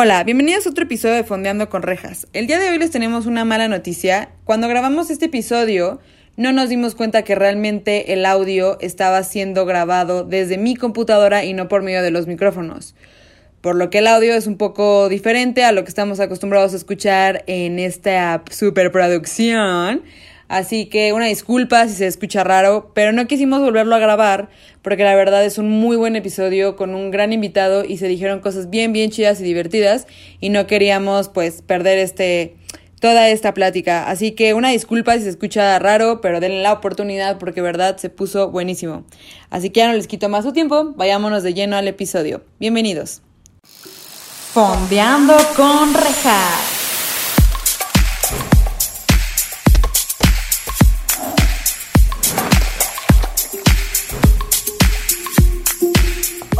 Hola, bienvenidos a otro episodio de Fondeando con Rejas. El día de hoy les tenemos una mala noticia. Cuando grabamos este episodio, no nos dimos cuenta que realmente el audio estaba siendo grabado desde mi computadora y no por medio de los micrófonos. Por lo que el audio es un poco diferente a lo que estamos acostumbrados a escuchar en esta superproducción. Así que una disculpa si se escucha raro, pero no quisimos volverlo a grabar porque la verdad es un muy buen episodio con un gran invitado y se dijeron cosas bien, bien chidas y divertidas y no queríamos pues perder este toda esta plática. Así que una disculpa si se escucha raro, pero denle la oportunidad porque verdad se puso buenísimo. Así que ya no les quito más su tiempo, vayámonos de lleno al episodio. Bienvenidos. Fondeando con rejas.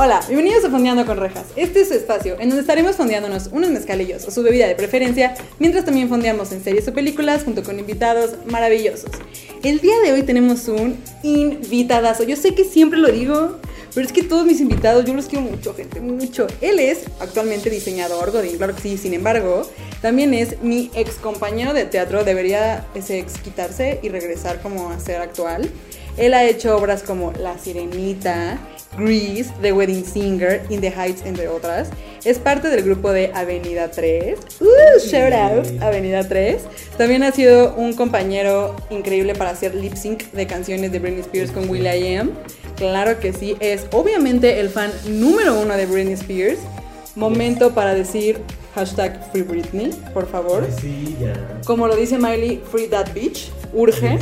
Hola, bienvenidos a Fondeando con Rejas. Este es su espacio en donde estaremos fondeándonos unos mezcalillos o su bebida de preferencia, mientras también fondeamos en series o películas junto con invitados maravillosos. El día de hoy tenemos un invitadazo. Yo sé que siempre lo digo, pero es que todos mis invitados, yo los quiero mucho, gente, mucho. Él es actualmente diseñador, Godín, claro que sí, sin embargo, también es mi ex compañero de teatro, debería ese ex quitarse y regresar como a ser actual. Él ha hecho obras como La Sirenita, Grease, The Wedding Singer, In the Heights, entre otras. Es parte del grupo de Avenida 3. Uh, shout out, Avenida 3. También ha sido un compañero increíble para hacer lip sync de canciones de Britney Spears con Will.i.am. Claro que sí, es obviamente el fan número uno de Britney Spears. Momento para decir hashtag Free Britney, por favor. Sí, ya. Como lo dice Miley, Free That Bitch. Urge.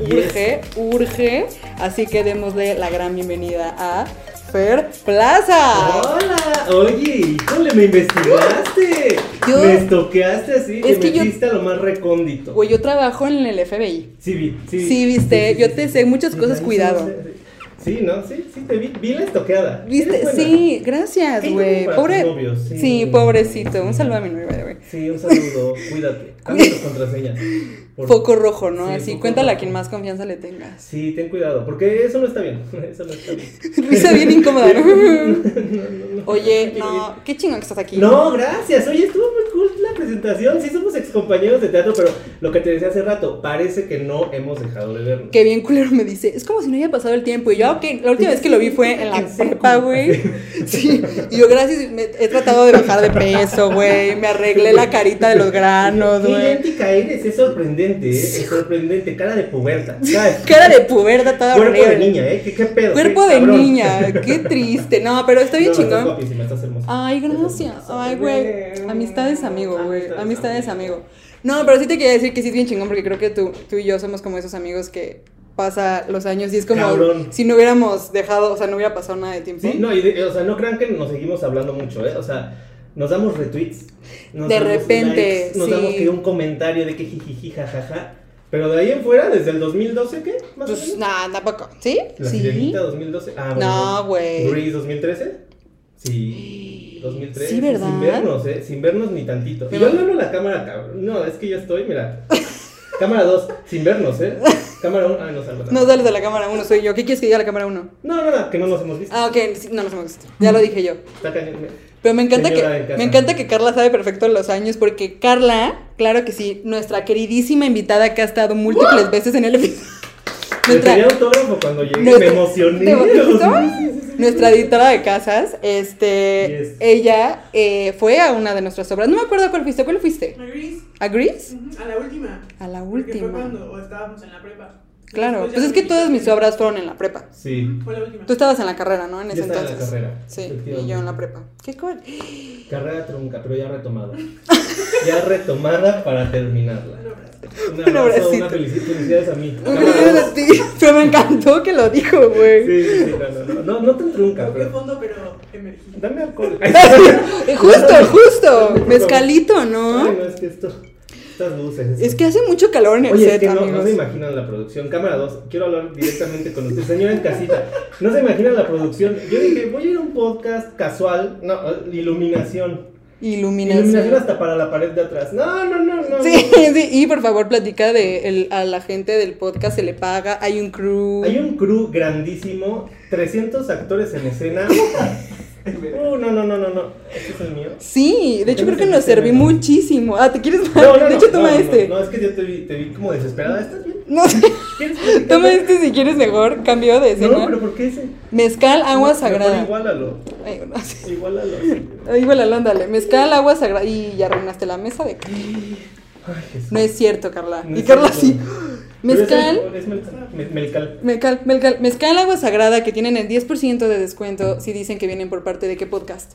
Urge, urge. Así que démosle la gran bienvenida a Fer Plaza. Hola, oye, híjole, me investigaste. Yo- Me estoqueaste así, Es me que yo- metiste a lo más recóndito. Güey, yo trabajo en el FBI. Sí, vi, sí. Sí, viste, yo te sé muchas cosas, sí, cuidado. Sí, ¿no? Sí, sí, te vi, vi la estoqueada. ¿Viste? Sí, gracias, güey. Pobre. novios, sí. sí. pobrecito. Un saludo a mi the way. Sí, un saludo, cuídate. Cambia tus contraseñas. por- Foco rojo, ¿no? Sí, Así, cuéntale a quien más confianza le tengas. Sí, ten cuidado, porque eso no está bien. Eso no está bien. Risa bien incómoda, ¿no? No, no, no. Oye, no, qué chingón que estás aquí. No, gracias. Oye, estuvo muy presentación. Sí, somos ex compañeros de teatro, pero lo que te decía hace rato, parece que no hemos dejado de vernos. Que bien culero me dice, es como si no haya pasado el tiempo. Y yo, ok, la última vez que lo vi fue en la prepa, güey. Sí, y yo, gracias, me- he tratado de bajar de peso, güey. Me arreglé la carita de los granos, Qué güey. idéntica eres, es sorprendente, ¿eh? Es sorprendente. Cara de puberta. ¿sabes? Cara de puberta toda Cuerpo de niña, ¿eh? ¿Qué, qué pedo? Cuerpo qué de cabrón. niña, qué triste. No, pero está bien No, Estás chingón. guapísima, estás hermosa. Ay, gracias. Ay, güey. Amistades amigo, güey. Amistades Amistades amigo. No, pero sí te quería decir que sí es bien chingón porque creo que tú, tú y yo somos como esos amigos que pasa los años y es como Cabrón. si no hubiéramos dejado, o sea, no hubiera pasado nada de tiempo. Sí, no, y de- o sea, no crean que nos seguimos hablando mucho, ¿eh? O sea, nos damos retweets. nos De damos repente, likes, Nos sí. damos que un comentario de que jijiji, jajaja. Pero de ahí en fuera, desde el 2012, ¿qué? Más Pues nada, tampoco. ¿Sí? La sí. Sirenita 2012. Ah, No, güey. Grease 2013. Sí, 2013. Sí, ¿verdad? Sin vernos, ¿eh? Sin vernos ni tantito. Me Y yo a la cámara, cabrón. No, es que yo estoy, mira. cámara 2, sin vernos, ¿eh? Cámara 1, ah, no salgo. No sales de la cámara 1, soy yo. ¿Qué quieres que diga la cámara 1? No, no, no, que no nos hemos visto. Ah, ok, sí, no nos hemos visto. Ya lo dije yo. Está cañón. Pero me encanta Señora que me encanta que Carla sabe perfecto los años porque Carla, claro que sí, nuestra queridísima invitada que ha estado múltiples veces en el episodio. Pedí autógrafo cuando llegué, me emocioné. ¿Te Nuestra editora de casas, este, Yes. ella eh, fue a una de nuestras obras. No me acuerdo cuál fuiste. ¿Cuál fuiste? A Gris, ¿A Gris? ujú, a la última. A la Porque fue última. cuando estábamos en la prepa. Claro, pues es que todas mis obras fueron en la prepa. Sí, Fue la última. Tú estabas en la carrera, ¿no? En ese Yo estaba en la entonces. carrera, Sí, y yo en la prepa. Qué cool. carrera trunca, pero ya retomada. ya retomada para terminarla. Un abrazo, abracito. una felici- felicidades a mí. Un dos. a ti. Pero me encantó que lo dijo, güey. Sí, sí, sí, no, no, no, no, no tan trunca, pero fondo, pero emergí. dame alcohol. Justo, justo. Mezcalito, Ay, ¿no? no, es que esto, estas luces. Es que hace mucho calor en el Oye, es set, que no, no se imaginan la producción. Cámara 2, quiero hablar directamente con usted. Señora en casita, no se imaginan la producción. Yo dije, voy a ir a un podcast casual. No, iluminación. Iluminación. Iluminación hasta para la pared de atrás. No, no, no, no. Sí, sí, y por favor platica de el- a la gente del podcast se le paga, hay un crew. Hay un crew grandísimo, 300 actores en escena. Uh, no, no, no, no, no. ¿Este es el mío? Sí, de hecho ¿Por creo que nos serví muchísimo. Ah, ¿te quieres más? No, no, de no, hecho toma no, no, este. No, es que yo te vi, te vi como desesperada. ¿Estás bien? No, ¿Quieres platicar? toma este si quieres mejor. Cambio de escena. No, pero ¿por qué ese? Mezcal, agua sagrada. Igualalo. Ay, no, sí. Igualalo. sí. Ay, Igual, ándale. Mezcal, agua sagrada. Y ya arruinaste la mesa de Ay, Jesús. No es cierto, Carla. No y Carla sí. Mezcal. Es mezcal. Me- Mezcal. Mezcal, mezcal, mezcal, agua sagrada que tienen el 10% de descuento si dicen que vienen por parte de qué podcast.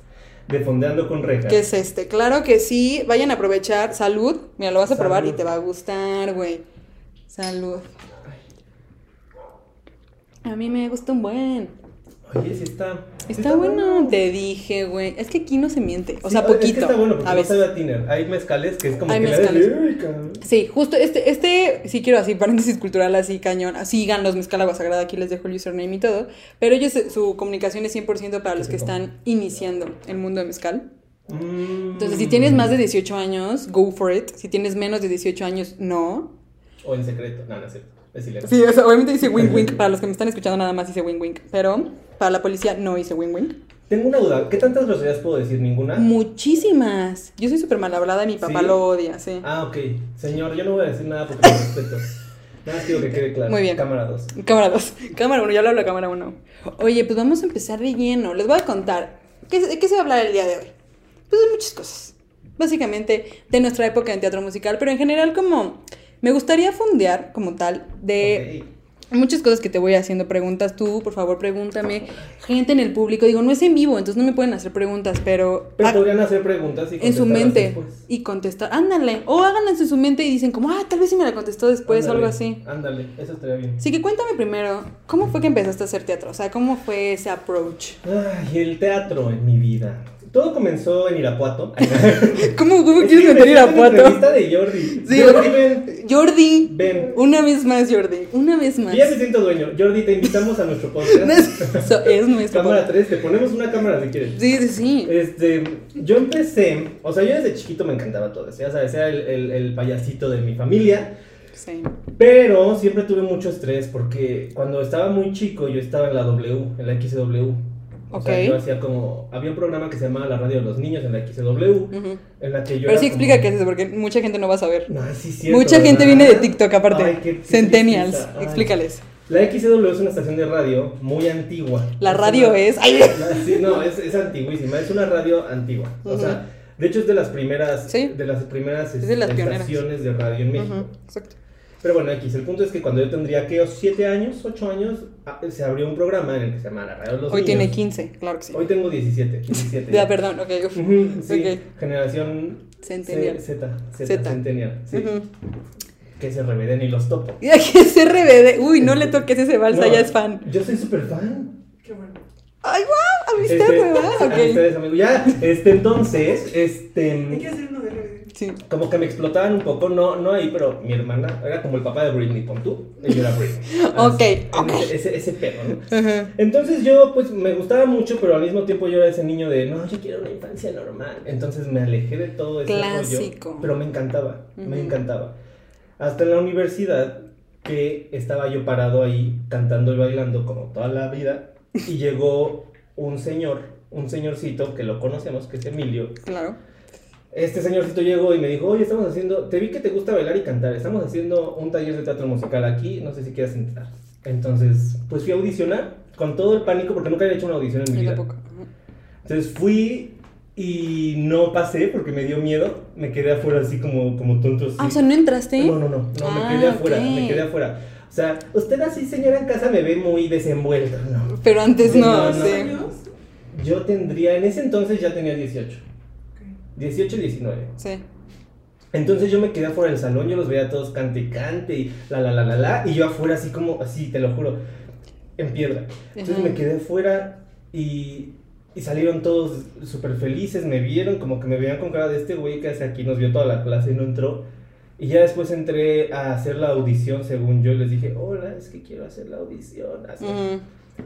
De fondeando con rejas. ¿Qué es este? Claro que sí, vayan a aprovechar. Salud. Mira, lo vas a probar y te va a gustar, güey. Salud. A mí me gusta un buen. Oye, sí está. Está, bueno. te dije, güey. Es que aquí no se miente. O Sí, sea, es que poquito. está bueno porque a no sabe a tiner. Hay mezcales que es como Hay que mezcales. Sí, justo este, este, sí quiero así, paréntesis cultural así, cañón. Sigan los Mezcal Agua Sagrada, aquí les dejo el username y todo. Pero ellos, eh, su comunicación es 100% para los que están iniciando el mundo de Mezcal. Mm. Entonces, si tienes más de 18 años, go for it. Si tienes menos de 18 años, no. O en secreto. No, no es cierto. Es. Sí, o sea, obviamente dice wink wink. Para los que me están escuchando, nada más dice wink wink. Pero para la policía no dice wink wink. Tengo una duda. ¿Qué tantas groserías puedo decir? ¿Ninguna? Muchísimas. Yo soy súper mal hablada y mi papá ¿Sí? lo odia, sí. Ah, ok. Señor, yo no voy a decir nada porque me respeto. Nada más quiero que quede claro. Muy bien. Cámara 2. Cámara 2. Cámara 1, ya lo hablo cámara 1. Oye, pues vamos a empezar de lleno. Les voy a contar. ¿Qué, ¿De qué se va a hablar el día de hoy? Pues de muchas cosas. Básicamente de nuestra época en teatro musical, pero en general como me gustaría fondear como tal de muchas cosas que te voy haciendo preguntas. Tú, por favor, pregúntame. Gente en el público, digo, no es en vivo, entonces no me pueden hacer preguntas, pero... Pero ah, podrían hacer preguntas y en su mente después. y contestar, ándale, o háganlas en su mente y dicen como, ah, tal vez sí me la contestó después o algo Ándale, así. Ándale, eso estaría bien. Así que cuéntame primero, ¿cómo fue que empezaste a hacer teatro? O sea, ¿cómo fue ese approach? Ay, el teatro en mi vida. Todo comenzó en Irapuato. ¿Cómo, cómo Es quieres meter me ir a hiciste una entrevista de Jordi. Sí. Jordi, ven. Jordi, Ven. una vez más, Jordi, una vez más. Yo ya me siento dueño. Jordi, te invitamos a nuestro No es, podcast. eso es nuestro cámara podcast. 3, te ponemos una cámara si quieres. Sí, sí, sí. Este, yo empecé, o sea, yo desde chiquito me encantaba todo eso, ya sabes, era el, el- el payasito de mi familia, Sí. pero siempre tuve mucho estrés porque cuando estaba muy chico yo estaba en la W, en la XW. O sea, Ok. yo hacía como, había un programa que se llamaba La Radio de los Niños en la XW, Ujú. en la que yo Pero sí explica como- qué es eso, porque mucha gente no va a saber. No, sí, es cierto, Mucha gente ¿verdad? viene de TikTok aparte. Ay, qué- qué Centennials. Explícales. La XW es una estación de radio muy antigua. La radio una- es. Ay, sí, no, es, es antiguísima, es una radio antigua. O Ujú. sea, de hecho es de las primeras, Sí. de las primeras Es de las pioneras. estaciones de radio en México. Ujú, Exacto. Pero bueno, X, el punto es que cuando yo tendría, ¿qué? ¿7 años? ¿8 años? ah, Se abrió un programa en el que se llama La Radio de los Hoy Niños. tiene 15, claro que sí. Hoy tengo 17. 17 Ya, perdón, ok. sí, generación Centennial. Z, Z, Z. Centennial, sí. Que se reveden y los topo. Y aquí ese RBD. Uy, no le toques ese balsa, No, ya es fan. Yo soy súper fan. Qué bueno. Ay, wow, amistad, Este, ¿verdad? Ok. amistades, amigos. Ya, este, entonces, este... Hay que hacer uno de RBD. Sí. Como que me explotaban un poco, no, no ahí, pero mi hermana era como el papá de Britney, pon tú, y yo era Britney. Ok, Así, ok. Ese, ese, ese pedo, ¿no? Ajá. Entonces yo, pues, me gustaba mucho, pero al mismo tiempo yo era ese niño de, no, yo quiero una infancia normal. Entonces me alejé de todo ese Clásico. rollo, pero me encantaba, me encantaba. Hasta en la universidad, que estaba yo parado ahí, cantando y bailando como toda la vida, y llegó un señor, un señorcito que lo conocemos, que es Emilio, Claro. este señorcito llegó y me dijo, oye, estamos haciendo, te vi que te gusta bailar y cantar, estamos haciendo un taller de teatro musical aquí, no sé si quieres entrar. Entonces, pues fui a audicionar con todo el pánico porque nunca había hecho una audición en mi vida. Entonces fui y no pasé porque me dio miedo, me quedé afuera así como, como tonto. así. Ah, o sea, ¿no entraste? No, no, no, no, Ah, me quedé afuera, ok. me quedé afuera. O sea, usted así, señora en casa, me ve muy desenvuelto, ¿no? Pero antes no, No, no. Yo tendría, en ese entonces ya tenía 18, Ok. 18, 19. Sí. Entonces yo me quedé afuera del salón, yo los veía todos cante y cante y la la la la la, y yo afuera así como, así, te lo juro, en piedra. Entonces Ajá. me quedé afuera y, y salieron todos súper felices, me vieron, como que me veían con cara de este güey que hace aquí, nos vio toda la clase y no entró. Y ya después entré a hacer la audición, según yo, les dije, hola, es que quiero hacer la audición. así. Ujú.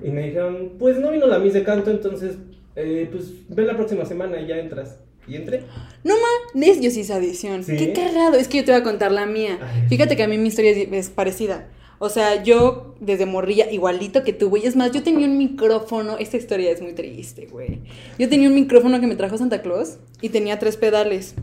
Y me dijeron, pues no vino la Miss de canto, entonces, eh, pues ven la próxima semana y ya entras. Y entré. No ma, es yo sí esa adición. ¿Sí? Qué cagado. Es que yo te voy a contar la mía. Ay. Fíjate que a mí mi historia es, es parecida. O sea, yo desde morrilla, igualito que tú, güey. Es más, yo tenía un micrófono. Esta historia es muy triste, güey. Yo tenía un micrófono que me trajo Santa Claus y tenía tres pedales.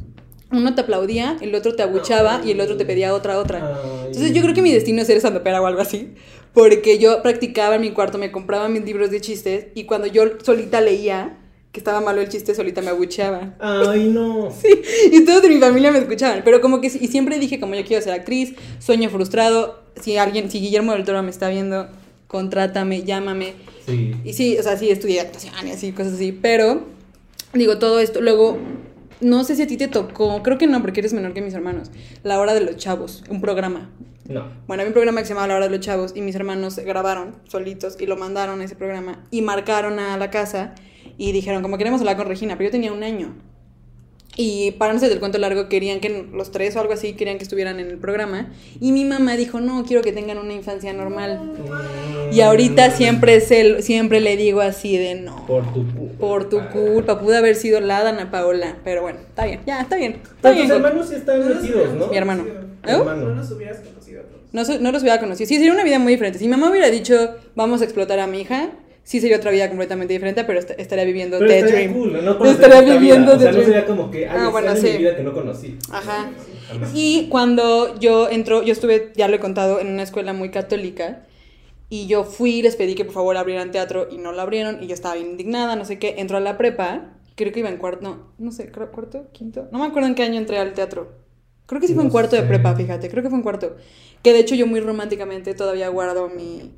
Uno te aplaudía, el otro te abuchaba y el otro te pedía otra, otra. Entonces yo creo que mi destino es ser sandopera o algo así. Porque yo practicaba en mi cuarto, me compraba mis libros de chistes y cuando yo solita leía que estaba malo el chiste, solita me abucheaba. Ay, no. Sí, y todos de mi familia me escuchaban. Pero como que, y siempre dije, como yo quiero ser actriz, sueño frustrado. Si alguien, si Guillermo del Toro me está viendo, contrátame, llámame. Sí. Y sí, o sea, sí estudié actuación y así, cosas así. Pero, digo, todo esto. Luego, no sé si a ti te tocó, creo que no, porque eres menor que mis hermanos. La Hora de los Chavos, un programa. No. Bueno, había un programa que se llamaba La Hora de los Chavos y mis hermanos grabaron solitos y lo mandaron a ese programa y marcaron a la casa y dijeron como queremos hablar con Regina, pero yo tenía un año. Y para no ser del cuento largo, querían que los tres o algo así, querían que estuvieran en el programa. Y mi mamá dijo, no, quiero que tengan una infancia normal. Y ahorita siempre, se, siempre le digo así de no. Por tu culpa. Por tu culpa, pudo haber sido la Dana Paola. Pero bueno, está bien, ya, está bien. Está Pero bien. tus hermanos sí están metidos, ¿no? Mi hermano. ¿Eh? hermano. No nos hubieras conocido a todos. No, no los hubiera conocido. Sí, sería una vida muy diferente. Si mi mamá hubiera dicho, vamos a explotar a mi hija, sí sería otra vida completamente diferente, pero est- estaría viviendo Pero The estaría Dream. cool, ¿no? Estaría esta viviendo vida. O The sea, no sería como que, ay, Ah, bueno, mi sí. vida que no conocí. Ajá. Y cuando yo entro, yo estuve, ya lo he contado, en una escuela muy católica. Y yo fui y les pedí que por favor abrieran teatro y no lo abrieron. Y yo estaba bien indignada, no sé qué. Entro a la prepa, creo que iba en cuarto, no, no sé, cuarto, quinto. No me acuerdo en qué año entré al teatro. Creo que sí fue en cuarto de prepa, fíjate, creo que fue en cuarto. Que de hecho yo muy románticamente todavía guardo mi...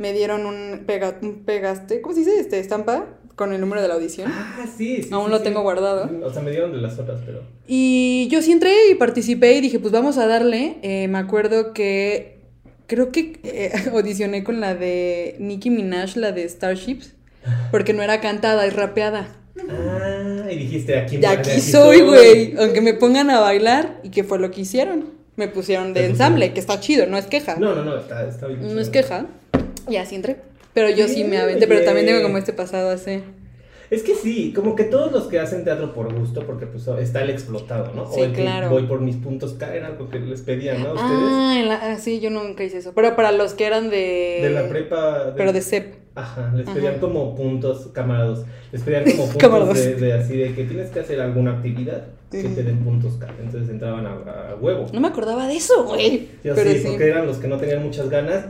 Me dieron un, pega, un pegaste, ¿cómo se dice? Este, estampa con el número de la audición. Ah, sí, sí. Aún sí, lo sí. tengo guardado. O sea, me dieron de las otras, pero. Y yo sí entré y participé y dije, pues vamos a darle. Eh, me acuerdo que creo que eh, audicioné con la de Nicki Minaj, la de Starships, porque no era cantada, es rapeada. Ah, y dijiste aquí. De aquí soy, güey. Aunque me pongan a bailar, ¿y qué fue lo que hicieron? Me pusieron de ensamble, que está chido, no es queja. No, no, no, está, está bien. No chido. es queja. Y así entré. Pero yo sí me aventé, pero también tengo como este pasado así. Es que sí, como que todos los que hacen teatro por gusto, porque pues está el explotado, ¿no? Sí, o el que claro. voy por mis puntos K, era algo que les pedían, ¿no? Ustedes. Ah, en la- ah, sí, yo nunca hice eso. Pero para los que eran de... de la prepa. Pero de CEP. Ajá, les Ajá. pedían como puntos, camarados. Les pedían como puntos de, de así de que tienes que hacer alguna actividad que te den puntos K. Entonces entraban a, a huevo. No me acordaba de eso, güey. Yo pero sí, sí. porque eran los que no tenían muchas ganas.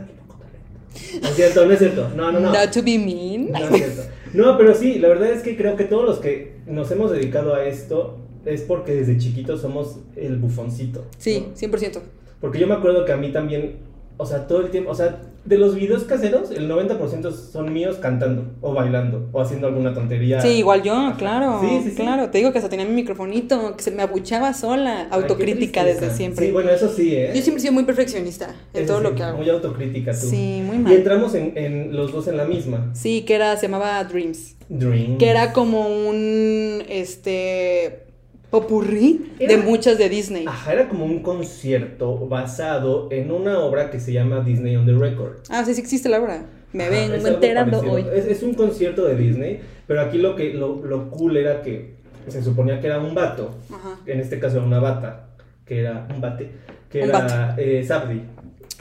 No es cierto, no es cierto. No, no, no. Not to be mean. No es cierto. No, pero sí, la verdad es que creo que todos los que nos hemos dedicado a esto es porque desde chiquitos somos el bufoncito. Sí, ¿no? 100%. Porque yo me acuerdo que a mí también, o sea, todo el tiempo, o sea, de los videos caseros, el 90% son míos cantando o bailando o haciendo alguna tontería. Sí, igual yo, claro. Sí, sí, sí. Claro, te digo que hasta tenía mi microfonito, que se me abuchaba sola. Autocrítica desde siempre. Sí, bueno, eso sí, ¿eh? Yo siempre he sido muy perfeccionista en Eso todo sí, lo que hago. Muy autocrítica tú. Sí, muy Y mal. entramos en, en los dos en la misma. Sí, que era, se llamaba Dreams. Dream. Que era como un, este, popurrí de muchas de Disney. Ajá, era como un concierto basado en una obra que se llama Disney on the Record. Ah, sí, sí existe la obra. Me Ajá, vengo enterando hoy. Es, es un concierto de Disney, pero aquí lo que lo, lo cool era que se suponía que era un vato, Ajá. en este caso era una bata, que era un bate, que Un era eh, Sabdi,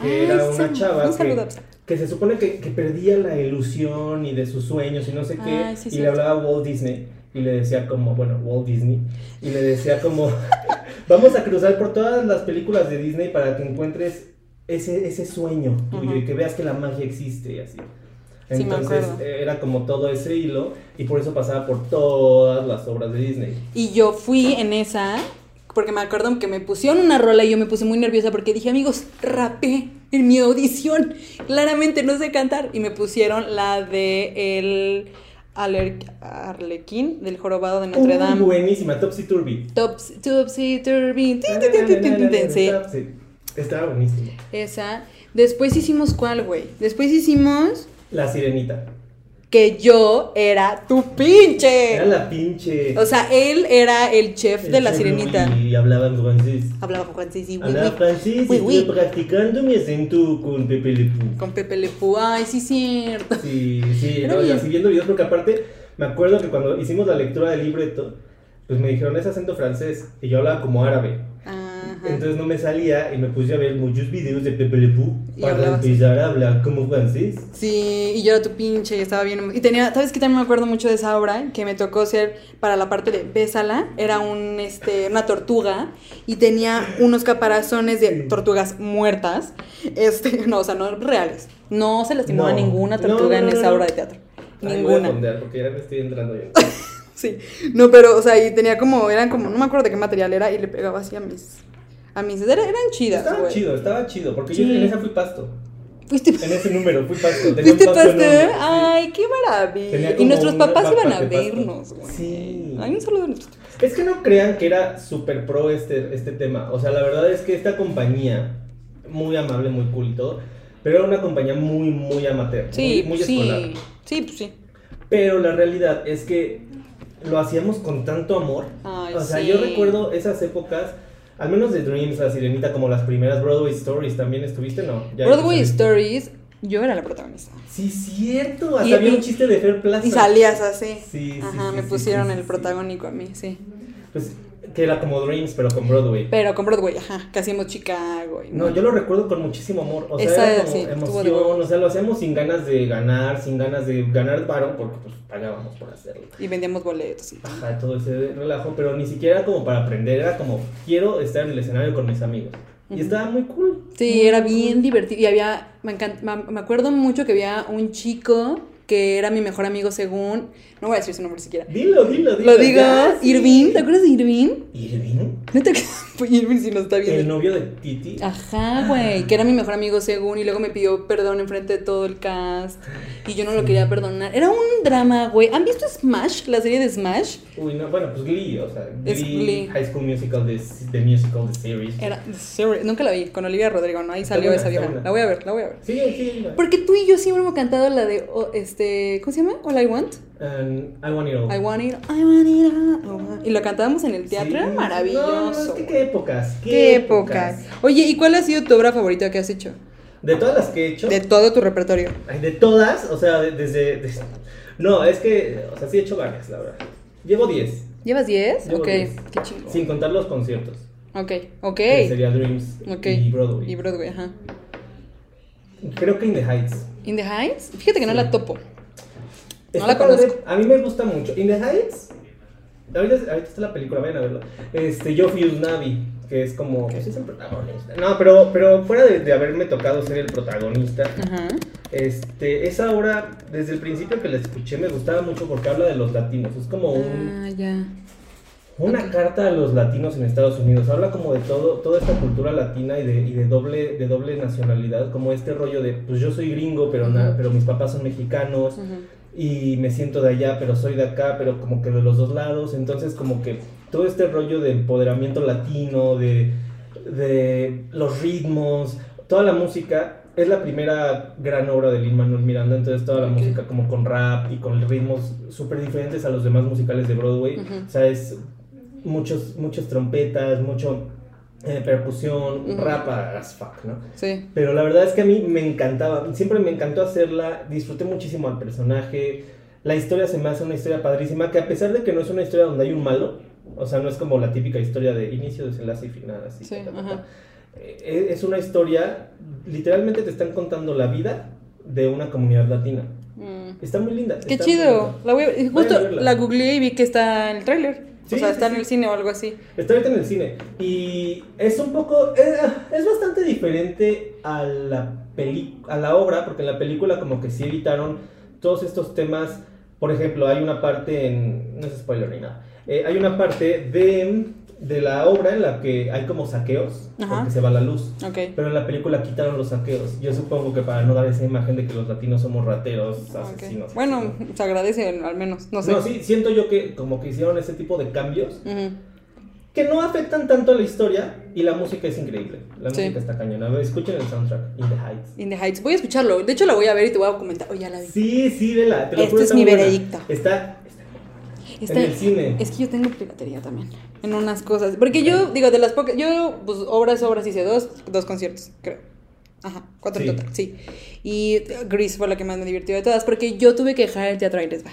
que Ay, era sí, una chava un que, que se supone que, que perdía la ilusión y de sus sueños y no sé qué, Ay, sí, y le hablaba a Walt Disney y le decía como, bueno, Walt Disney, y le decía como, vamos a cruzar por todas las películas de Disney para que encuentres ese, ese sueño tuyo y que veas que la magia existe y así. Sí, Entonces eh, era como todo ese hilo y por eso pasaba por todas las obras de Disney. Y yo fui en esa, porque me acuerdo que me pusieron una rola y yo me puse muy nerviosa porque dije, amigos, rapé en mi audición. Claramente no sé cantar. Y me pusieron la de el Arlequín del jorobado de Notre Uh, Dame. buenísima, Topsy Turvy. Topsy, Topsy Turvy. estaba buenísimo. Esa. Después hicimos cuál, güey. Después hicimos La sirenita. Que yo era tu pinche. Era la pinche. O sea, él era el chef de la sirenita. Y hablaba en francés. Hablaba con francés y oui, Hablaba oui. francés Oui, y practicando mi acento con Pepe Le Pew. Con Pepe Le Pew. Ay, sí, cierto. Sí, sí, no, y así viendo videos, porque aparte me acuerdo que cuando hicimos la lectura del libreto, pues me dijeron, es acento francés, y yo hablaba como árabe. Ajá. Entonces no me salía y me puse a ver muchos videos de Pepe Le Y para empezar a hablar como francés. Sí, y yo era tu pinche y estaba bien. Y tenía, ¿sabes qué? También me acuerdo mucho de esa obra que me tocó ser para la parte de Bésala. Era un, este, una tortuga y tenía unos caparazones de tortugas muertas. Este, no, o sea, no reales. No se lastimó a No. ninguna No, tortuga no, en no, esa no. obra de teatro. Ay, voy a Ninguna. porque ya me estoy entrando bien. Sí, no, pero, o sea, y tenía como, eran como, no me acuerdo de qué material era, y le pegaba así a mis, a mis, eran chidas, estaba güey. chido, estaba chido, porque Sí. yo en esa fui pasto. Fuiste, En ese número fui pasto. Tenía fuiste pasto enorme, sí. ay, qué maravilla. Y nuestros papás iban a de pasto. vernos, güey. Sí. Ay, un saludo a nuestros papás. Es que no crean que era súper pro este, este tema. O sea, la verdad es que esta compañía, muy amable, muy cool y todo, pero era una compañía muy, muy amateur. Sí, muy, muy escolar. sí, sí, pues sí. Pero la realidad es que lo hacíamos con tanto amor. Ay, o sea, sí. yo recuerdo esas épocas, al menos de Dreams, La Sirenita, como las primeras Broadway Stories, ¿también estuviste? No. Ya Broadway. Stories, yo era la protagonista. Sí, cierto. Hasta Y- había un chiste de Fer Plaza. Y salías así. Sí, Ajá, sí, me sí, pusieron sí, el protagónico a mí, sí. Pues que era como Dreams, pero con Broadway. Pero con Broadway, ajá, que hacíamos Chicago. Y, No, yo lo recuerdo con muchísimo amor. O sea, Esa, era como sí, emoción. O sea, lo hacíamos sin ganas de ganar, sin ganas de ganar varo, porque pues pagábamos por hacerlo. Y vendíamos boletos y. Ajá, todo ese relajo, pero ni siquiera era como para aprender, era como quiero estar en el escenario con mis amigos. Y estaba muy cool. Sí, era bien divertido. Y había, me, encant- me acuerdo mucho que había un chico que era mi mejor amigo según, no voy a decir su nombre siquiera. Dilo, dilo, dilo. Lo digo, sí. Irving, ¿te acuerdas de Irving? ¿Irving? ¿Neta que Pues Irving si nos está El viendo? novio de Titi. Ajá, güey, que era mi mejor amigo según y luego me pidió perdón enfrente de todo el cast y yo no lo quería perdonar. Era un drama, güey. ¿Han visto Smash, la serie de Smash? Uy, no, bueno, pues Glee, o sea, Glee, Es Glee. High School Musical, the, the musical, the series. Era, serie- nunca la vi, con Olivia Rodrigo, ¿no? Ahí Está salió buena, esa vieja. buena. La voy a ver, la voy a ver. Sí, sí. no. Porque tú y yo siempre hemos cantado la de, oh, este, ¿cómo se llama? All I Want. And I want it all. I want it, I want it all. Y lo cantábamos en el teatro, Sí. maravilloso. no, es que qué épocas. Qué, Qué épocas. Oye, ¿y cuál ha sido tu obra favorita que has hecho? De todas las que he hecho. De todo tu repertorio. Ay, de todas, o sea, de- desde, No, es que, o sea, sí he hecho varias, la verdad. Llevo 10, ¿Llevas 10? Llevo Ok, 10. qué chingo. sin contar los conciertos. Ok, ok. Que sería Dreams Ok. y Broadway. Y Broadway, ajá. Creo que In the Heights. ¿In the Heights? Fíjate que no la topo. Está la conozco. A mí me gusta mucho. In the Heights. Ahorita, ahorita está la película, vayan a verla. Este, yo fui Navi, que es como. Pues es el protagonista. No, pero, pero fuera de, de haberme tocado ser el protagonista, Ajá. este, esa obra, desde el principio que la escuché, me gustaba mucho porque habla de los latinos. Es como un. Ah, ya. Una carta a los latinos en Estados Unidos. Habla como de todo, toda esta cultura latina y de, y de doble, de doble nacionalidad, como este rollo de, pues yo soy gringo, pero, na- pero mis papás son mexicanos Ujú. Y me siento de allá, pero soy de acá, pero como que de los dos lados. Entonces como que todo este rollo de empoderamiento latino, de, de los ritmos, toda la música. Es la primera gran obra de Lin Manuel Miranda, entonces toda la música como con rap y con ritmos súper diferentes a los demás musicales de Broadway. Ujú. O sea, es muchos, muchas trompetas, mucho eh, percusión, Ujú. rap as fuck, ¿no? Sí. Pero la verdad es que a mí me encantaba, siempre me encantó hacerla, disfruté muchísimo al personaje, la historia se me hace una historia padrísima, que a pesar de que no es una historia donde hay un malo, o sea, no es como la típica historia de inicio, desenlace y final, así. Sí, ta, ta, ta, ajá. eh, Es una historia, literalmente te están contando la vida de una comunidad latina. Mm. Está muy linda. Qué chido. linda. La voy a- justo a la googleé y vi que está en el tráiler. Sí, o sea, sí, está en el cine o algo así. Está ahorita en el cine. Y es un poco. eh, es bastante diferente a la, peli a la obra, porque en la película, como que sí evitaron todos estos temas. Por ejemplo, hay una parte en. No es spoiler ni nada. Eh, hay una parte de, de la obra en la que hay como saqueos, Ajá. porque se va la luz. Pero en la película quitaron los saqueos. Yo supongo que para no dar esa imagen de que los latinos somos rateros, asesinos. Bueno, se agradece al menos. No sé. No, sí, siento yo que como que hicieron ese tipo de cambios que no afectan tanto a la historia y la música es increíble. La Sí. música está cañona. Escuchen el soundtrack, In the Heights. In the Heights. Voy a escucharlo. De hecho, la voy a ver y te voy a comentar. Oh, ya la vi. Sí, sí, vela. Te lo Este juro, es mi veredicto. Está, Está- en el cine. Es que yo tengo piratería también. En unas cosas. Porque yo, digo, de las pocas. Yo, pues, obras, obras hice dos. Dos conciertos, creo. Ajá, cuatro Sí. en total, sí. Y Grease fue la que más me divirtió de todas. Porque yo tuve que dejar el teatro ahí les va.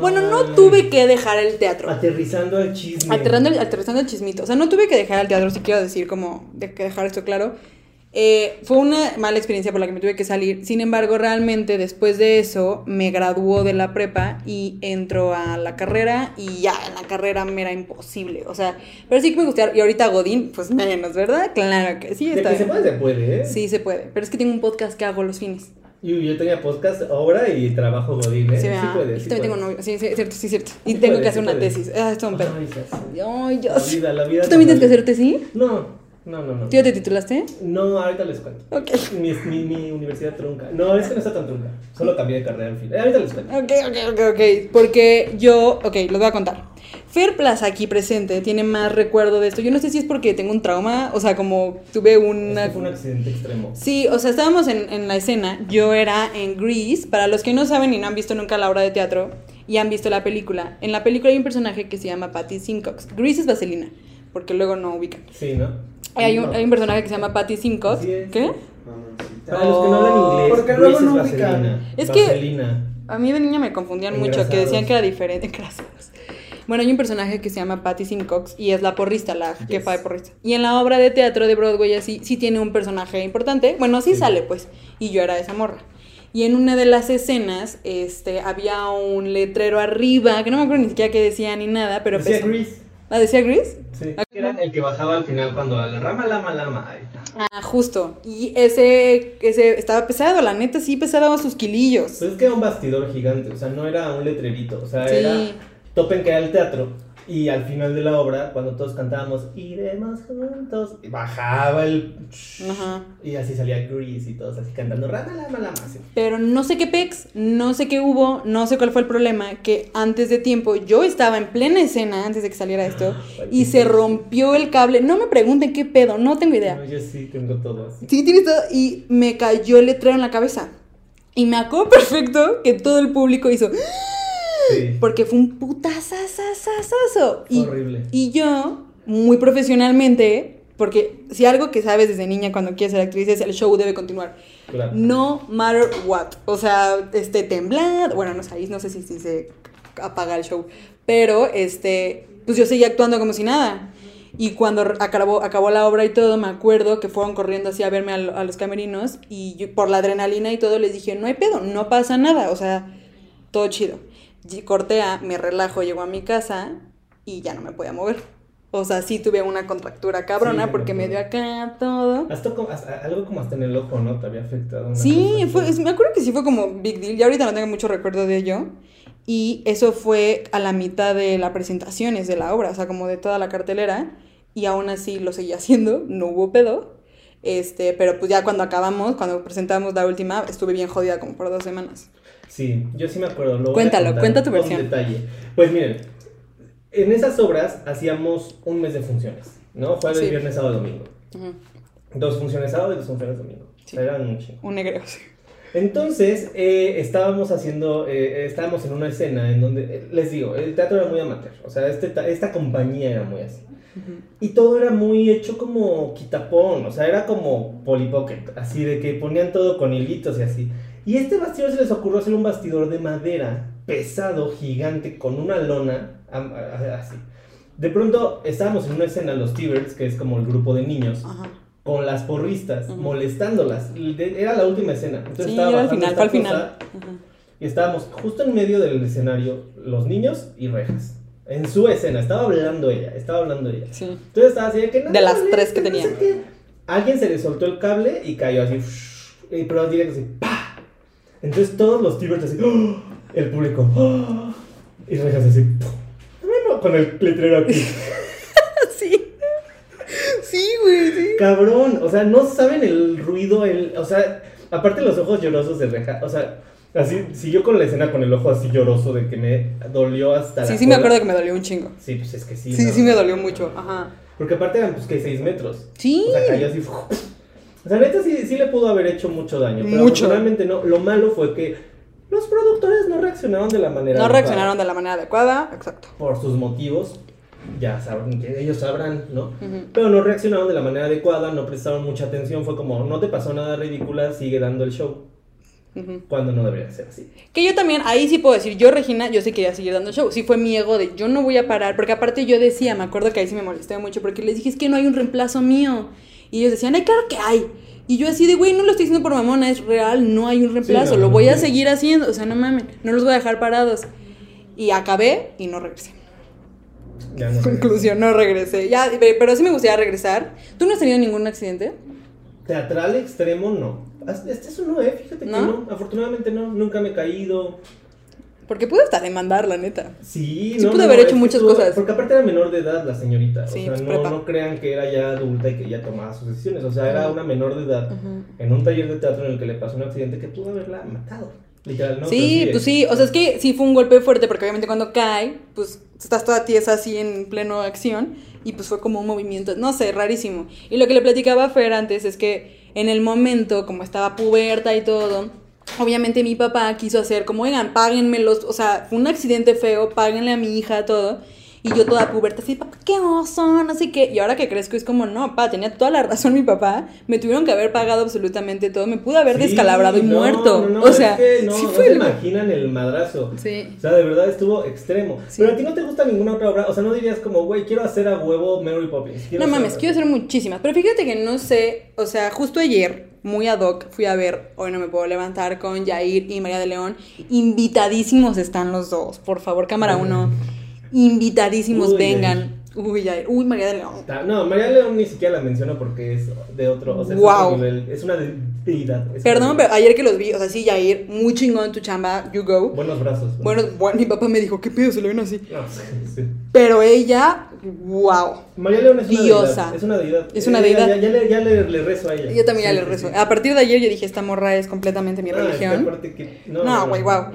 Bueno, no tuve que dejar el teatro. Aterrizando al chisme. Aterrando el, aterrizando el chismito. O sea, no tuve que dejar el teatro, si quiero decir, como de que dejar esto claro. Eh, fue una mala experiencia por la que me tuve que salir. Sin embargo, realmente después de eso me graduó de la prepa y entro a la carrera y ya en la carrera me era imposible. O sea, pero sí que me gustaba. Y ahorita Godín, pues menos, ¿verdad? Claro que sí, De está que se puede, se puede, ¿eh? Sí, se puede. Pero es que tengo un podcast que hago los fines. Yo, yo tenía podcast, obra y trabajo godín, ¿eh? Sí, Sí, ¿verdad? puede, sí también tengo novio. Sí, sí, cierto, sí, cierto. Y Sí tengo puede, que hacer una puede. tesis. Ah, esto es un pedo. Ay, ya sé. Ay, ya La vida, la vida ¿Tú también tienes que hacer tesis? No, no, no, no. ¿Tú ya te titulaste? No, ahorita les cuento. Ok. Mi, mi, mi universidad trunca. No, es que no está tan trunca. Solo cambié de carrera en fin. Eh, ahorita les cuento. Ok, ok, ok, ok. Porque yo, ok, los voy a contar. Fer Plaza aquí presente tiene más recuerdo de esto. Yo no sé si es porque tengo un trauma, o sea, como tuve una... Este fue un accidente extremo. Sí, o sea, estábamos en, en la escena. Yo era en Grease. Para los que no saben y no han visto nunca la obra de teatro y han visto la película, en la película hay un personaje que se llama Patty Simcox. Grease es Vaselina, porque luego no ubican. Sí, ¿no? Hay un, hay un personaje que se llama Patty Simcox. Así es. ¿Qué? Para los que no hablan inglés, Porque luego es no vaselina. ubican. Es que- Vaselina. A mí de niña me confundían mucho, que decían que era diferente. Engrasados. Bueno, hay un personaje que se llama Patty Simcox y es la porrista, la jefa de porrista. Y en la obra de teatro de Broadway así sí tiene un personaje importante. Bueno, sí, Sí. sale pues. Y yo era esa morra. Y en una de las escenas, este, había un letrero arriba, que no me acuerdo ni siquiera qué decía ni nada, pero Decía Grease. ¿Ah, decía Gris? Sí. Que Era el que bajaba al final cuando la rama, lama, lama. Ay, Ah, justo. Y ese, ese estaba pesado, la neta sí pesaba sus kilillos. Pues es que era un bastidor gigante, o sea, no era un letrerito, o sea, Sí. era topen que era el teatro. Y al final de la obra, cuando todos cantábamos Iremos juntos, bajaba el. Ajá. Y así salía Grease y todos así cantando así. Pero no sé qué pex, no sé qué hubo, no sé cuál fue el problema, que antes de tiempo yo estaba en plena escena antes de que saliera esto y se rompió el cable. No me pregunten qué pedo, no tengo idea. No, yo sí tengo todo así. Sí, tienes todo. Y me cayó el letrero en la cabeza. Y me acuerdo perfecto que todo el público hizo. Sí. Porque fue un putazazazazazo. Y, Horrible. y yo, muy profesionalmente, porque si algo que sabes desde niña cuando quieres ser actriz es el show debe continuar. Claro. No matter what. O sea, este, temblar. Bueno, no sé, ahí no sé si, si se apaga el show. Pero, este, pues yo seguía actuando como si nada. Y cuando acabó, acabó la obra y todo, me acuerdo que fueron corriendo así a verme a, a los camerinos. Y yo, por la adrenalina y todo, les dije, no hay pedo, no pasa nada. O sea, todo chido. Y corté a, me relajo, llego a mi casa y ya no me podía mover. O sea, sí tuve una contractura cabrona Sí, porque me dio acá todo. Hasta hasta- algo como hasta en el ojo, ¿no? Te había afectado. una Sí, fue, me acuerdo que sí fue como big deal. Ya ahorita no tengo mucho recuerdo de ello. Y eso fue a la mitad de las presentaciones de la obra, o sea, como de toda la cartelera. Y aún así lo seguía haciendo, no hubo pedo. Este, pero pues ya cuando acabamos, cuando presentamos la última, estuve bien jodida como por dos semanas. Sí, yo sí me acuerdo. lo Cuéntalo, cuenta tu versión. detalle. Pues miren, en esas obras hacíamos un mes de funciones, ¿no? Jueves, Sí. viernes, sábado, domingo. Dos funciones sábado y dos funciones domingo. Sí. O sea, eran un chingo. Un negreo, sí. Entonces, eh, estábamos haciendo, eh, estábamos en una escena en donde, eh, les digo, el teatro era muy amateur, o sea, este, ta- esta compañía era muy así. Y todo era muy hecho como quitapón, o sea, era como Polly Pocket, así de que ponían todo con hilitos y así. Y este bastidor se les ocurrió hacer un bastidor de madera, pesado, gigante, con una lona, así. De pronto estábamos en una escena, los T-Birds, que es como el grupo de niños, Ajá. con las porristas, Ujú. molestándolas. Era la última escena. Entonces Sí, estaba al final, esta final. cosa, Ajá. Y estábamos justo en medio del escenario, los niños y rejas. En su escena, estaba hablando ella, estaba hablando ella. Sí. Entonces estaba así de que no, De las no, tres que no sé tenía. Alguien se le soltó el cable y cayó así, y pero directo así, ¡pa! Entonces todos los T-Birds así, ¡oh! el público, ¡oh! y rejas así, bueno, con el letrero aquí. Sí. Sí, güey, sí. Cabrón, o sea, no saben el ruido, el, o sea, aparte los ojos llorosos de reja, o sea, así, siguió con la escena con el ojo así lloroso de que me dolió hasta la Sí, sí me cola. acuerdo que me dolió un chingo. Sí, pues es que sí. Sí, ¿no? sí me dolió mucho. Ajá. Porque aparte eran, pues, que 6 metros. Sí. O sea, cayó así. O sea, neta sí, sí le pudo haber hecho mucho daño. Pero Mucho. realmente no. Lo malo fue que los productores no reaccionaron de la manera No adecuada. reaccionaron de la manera adecuada. Exacto. Por sus motivos. Ya saben que ellos sabrán, ¿no? Ujú. Pero no reaccionaron de la manera adecuada, no prestaron mucha atención. Fue como, no te pasó nada ridícula, sigue dando el show. Cuando no debería ser así. Que yo también, ahí sí puedo decir, yo Regina, yo sí quería seguir dando show. Sí fue mi ego de yo no voy a parar, porque aparte yo decía, me acuerdo que ahí sí me molesté mucho, porque les dije, es que no hay un reemplazo mío. Y ellos decían, ay, claro que hay. Y yo así de, güey, no lo estoy diciendo por mamona, es real, no hay un reemplazo, no, lo voy a seguir haciendo, o sea, no mamen, no los voy a dejar parados. Y acabé y no regresé. Ya no Conclusión, no regresé. Ya, pero sí me gustaría regresar. ¿Tú no has tenido ningún accidente? Teatral extremo, no. Este es uno, eh, fíjate ¿No? que no. Afortunadamente no, nunca me he caído. Porque pude hasta demandar, la neta. Sí, Sí no. pudo no, haber hecho muchas cosas. Porque aparte era menor de edad la señorita. Sí, o sea, no, no crean que era ya adulta y que ya tomaba sus decisiones. O sea, era Ujú. una menor de edad Ujú. en un taller de teatro en el que le pasó un accidente que pudo haberla matado. Literal, ¿no? sí, Pero pues sí, o sea, es que sí fue un golpe fuerte porque obviamente cuando cae, pues estás toda tiesa así en pleno acción y pues fue como un movimiento, no sé, rarísimo. Y lo que le platicaba a Fer antes es que en el momento, como estaba puberta y todo, obviamente mi papá quiso hacer como, oigan, páguenmelos, o sea, fue un accidente feo, páguenle a mi hija todo. Y yo toda puberta, así, papá, qué oso, no sé qué. Y ahora que crezco es como, no, papá, tenía toda la razón mi papá. Me tuvieron que haber pagado absolutamente todo. Me pude haber Sí, descalabrado y no, muerto. no, no, o es sea, que no, sí no fue se el- imaginan el madrazo. Sí. O sea, de verdad estuvo extremo. Sí. Pero a ti no te gusta ninguna otra obra. O sea, no dirías como, güey, quiero hacer a huevo Mary Poppins. quiero No hacer- mames, quiero hacer muchísimas. Pero fíjate que no sé, o sea, justo ayer, muy ad hoc, fui a ver Hoy no me puedo levantar con Jair y María de León. Invitadísimos están los dos. Por favor, cámara uno. Invitadísimos, Uy, vengan. Uy, Jair. Uy, María de León. Ta- No, María León ni siquiera la menciono porque es de otro, o sea, es otro nivel. Es una deidad. es Perdón, pero ayer que los vi, o sea, sí, Jair, muy chingón tu chamba, you go. Buenos brazos. Bueno, bueno, mi papá me dijo, ¿qué pedo se le ven así? No, sí, sí. Pero ella, wow. María León es una Diosa. deidad. Es una deidad. Es una deidad. Ya, ya le, ya le, le rezo a ella. Yo también Sí, ya le rezo. A partir de ayer yo dije, esta morra es completamente mi Ah, es que religión. aparte que- no, No, güey, wow.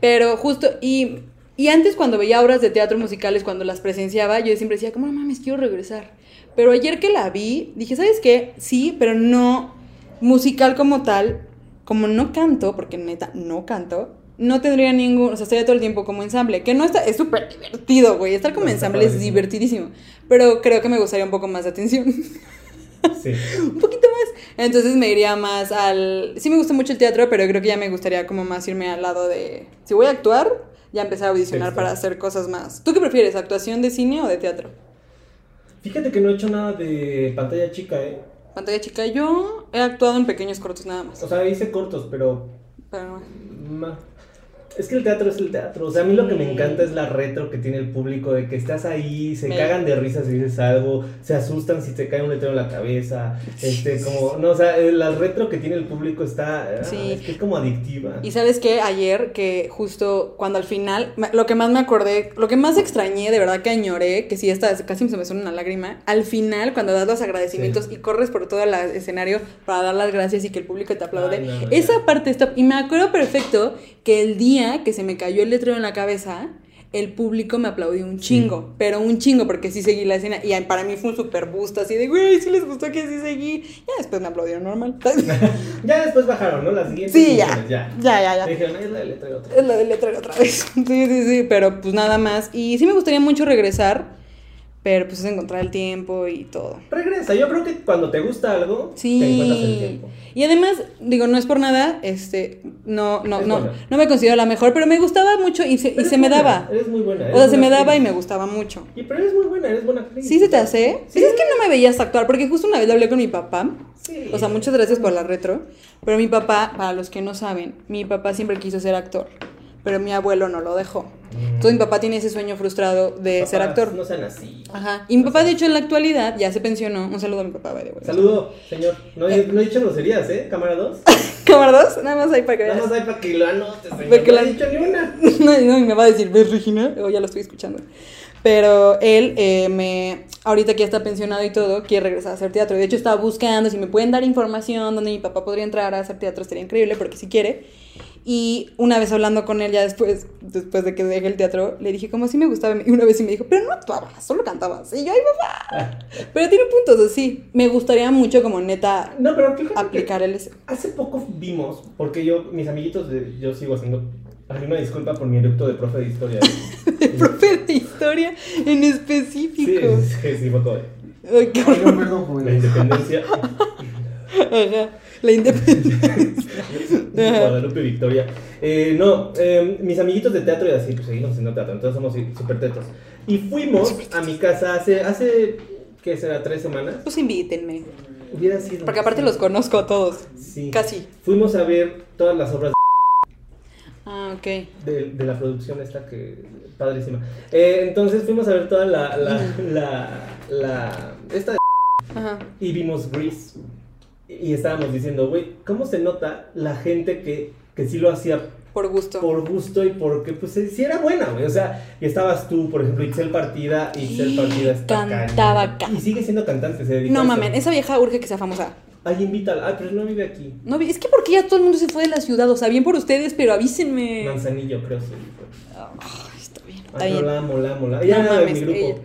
Pero justo, y, y antes cuando veía obras de teatro musicales, cuando las presenciaba, yo siempre decía, como no mames, quiero regresar. Pero ayer que la vi, dije, ¿sabes qué? Sí, pero no musical como tal, como no canto, porque neta, no canto, no tendría ningún, o sea, estaría todo el tiempo como ensamble, que no está, es súper divertido, güey, estar como No, ensamble es divertidísimo, pero creo que me gustaría un poco más de atención. Sí. un poquito más. Entonces me iría más al... Sí me gusta mucho el teatro, pero creo que ya me gustaría como más irme al lado de... Si voy a actuar, ya empezar a audicionar Texto. para hacer cosas más. ¿Tú qué prefieres, actuación de cine o de teatro? Fíjate que no he hecho nada de pantalla chica, eh. Pantalla chica, yo he actuado en pequeños cortos nada más. O sea, hice cortos, pero Pero no. Ma- Es que el teatro es el teatro. O sea, a mí lo que me encanta es la retro que tiene el público, de que estás ahí, se Me- cagan de risa si dices algo, se asustan si te cae un letrero en la cabeza. Este, como, no, o sea, eh, la retro que tiene el público está. ah, Sí. Es que es como adictiva. Y sabes qué, ayer que justo cuando al final, lo que más me acordé, lo que más extrañé, de verdad que añoré, que sí, esta casi se me suena una lágrima, al final cuando das los agradecimientos Sí. y corres por todo el escenario para dar las gracias y que el público te aplaude, Ay, no, no, esa parte está, y me acuerdo perfecto que el día que se me cayó el letrero en la cabeza, el público me aplaudió un chingo, pero un chingo, porque sí seguí la escena, y para mí fue un super busto, así de, güey, sí les gustó que sí seguí, ya después me aplaudieron normal. ya después bajaron, ¿no? Las siguientes. Sí, ya. ya. Ya, ya, ya. Dijeron, "Ay, es la del letrero otra Es la del letrero otra vez. Sí, sí, sí, pero pues nada más. Y sí me gustaría mucho regresar, pero pues es encontrar el tiempo y todo. Regresa, yo creo que cuando te gusta algo, te encuentras el Sí. tiempo. Y además, digo, no es por nada, este, no, no, Es no, buena. no me considero la mejor, pero me gustaba mucho y se, y se me buena, daba. Eres muy buena. O eres sea, se me daba y actriz. me gustaba mucho. Y pero eres muy buena, eres buena actriz. ¿Sí se te hace? Sí. Pues es que no me veías actuar, porque justo una vez lo hablé con mi papá. Sí. O sea, muchas gracias por la retro. Pero mi papá, para los que no saben, mi papá siempre quiso ser actor, pero mi abuelo no lo dejó. Entonces mi papá tiene ese sueño frustrado de ser Papás, actor. No sean así. Ajá. Y mi papá, de hecho, en la actualidad ya se pensionó. Un saludo a mi papá, the way. Saludo, señor. No, he- no he dicho groserías, ¿eh? Cámara 2. Cámara dos, nada más ahí para que Nada veas. más hay para que lo anotes, señor. Que no la- he dicho ni una. No, no, y me va a decir, ¿ves, Regina? O ya lo estoy escuchando. Pero él, eh, me, ahorita que ya está pensionado y todo, quiere regresar a hacer teatro. De hecho, estaba buscando si me pueden dar información donde mi papá podría entrar a hacer teatro, estaría increíble, porque si quiere. Y una vez hablando con él, ya después, después de que dejé el teatro, le dije, como si me gustaba. Y una vez sí me dijo, pero no actuabas, solo cantabas. Y yo, ay, papá. Pero tiene puntos así. Me gustaría mucho, como neta, No, pero aplicar el. ese. hace poco vimos, porque yo, mis amiguitos, de, yo sigo haciendo. Hay una disculpa por mi eructo de profe de historia. de profe de historia en Sí, específico. es que sí, fue todo. Ay, qué horror. perdón, La independencia. Ajá. La independencia. Guadalupe Victoria. Eh, no, eh, mis amiguitos de teatro y así, pues seguimos haciendo teatro, entonces somos súper tetos. Y fuimos a mi casa hace, hace, ¿qué será? ¿Tres semanas? Pues invítenme. Hubiera sido. Porque aparte los conozco a todos. Sí. Casi. Fuimos a ver todas las obras Ah, ok. de, de la producción esta que padrísima. Eh, entonces fuimos a ver toda la, la, la, la, esta de Ajá. y vimos Grease y estábamos diciendo, güey, ¿cómo se nota la gente que, que sí lo hacía Por gusto. por gusto y porque pues sí era buena, güey? O sea, y estabas tú, por ejemplo, Ixel Partida, Ixel Partida está Cantaba cañón. ca- Y sigue siendo cantante, se dedica No mamen, esa vieja urge que sea famosa. Ay, invítala. Ay, pero no vive aquí. No, es que porque ya todo el mundo se fue de la ciudad. O sea, bien por ustedes, pero avísenme. Manzanillo, creo, sí. Ay, está bien. Está Ay, no, bien. la amo, la amo, la No era de mames, mi grupo. ella-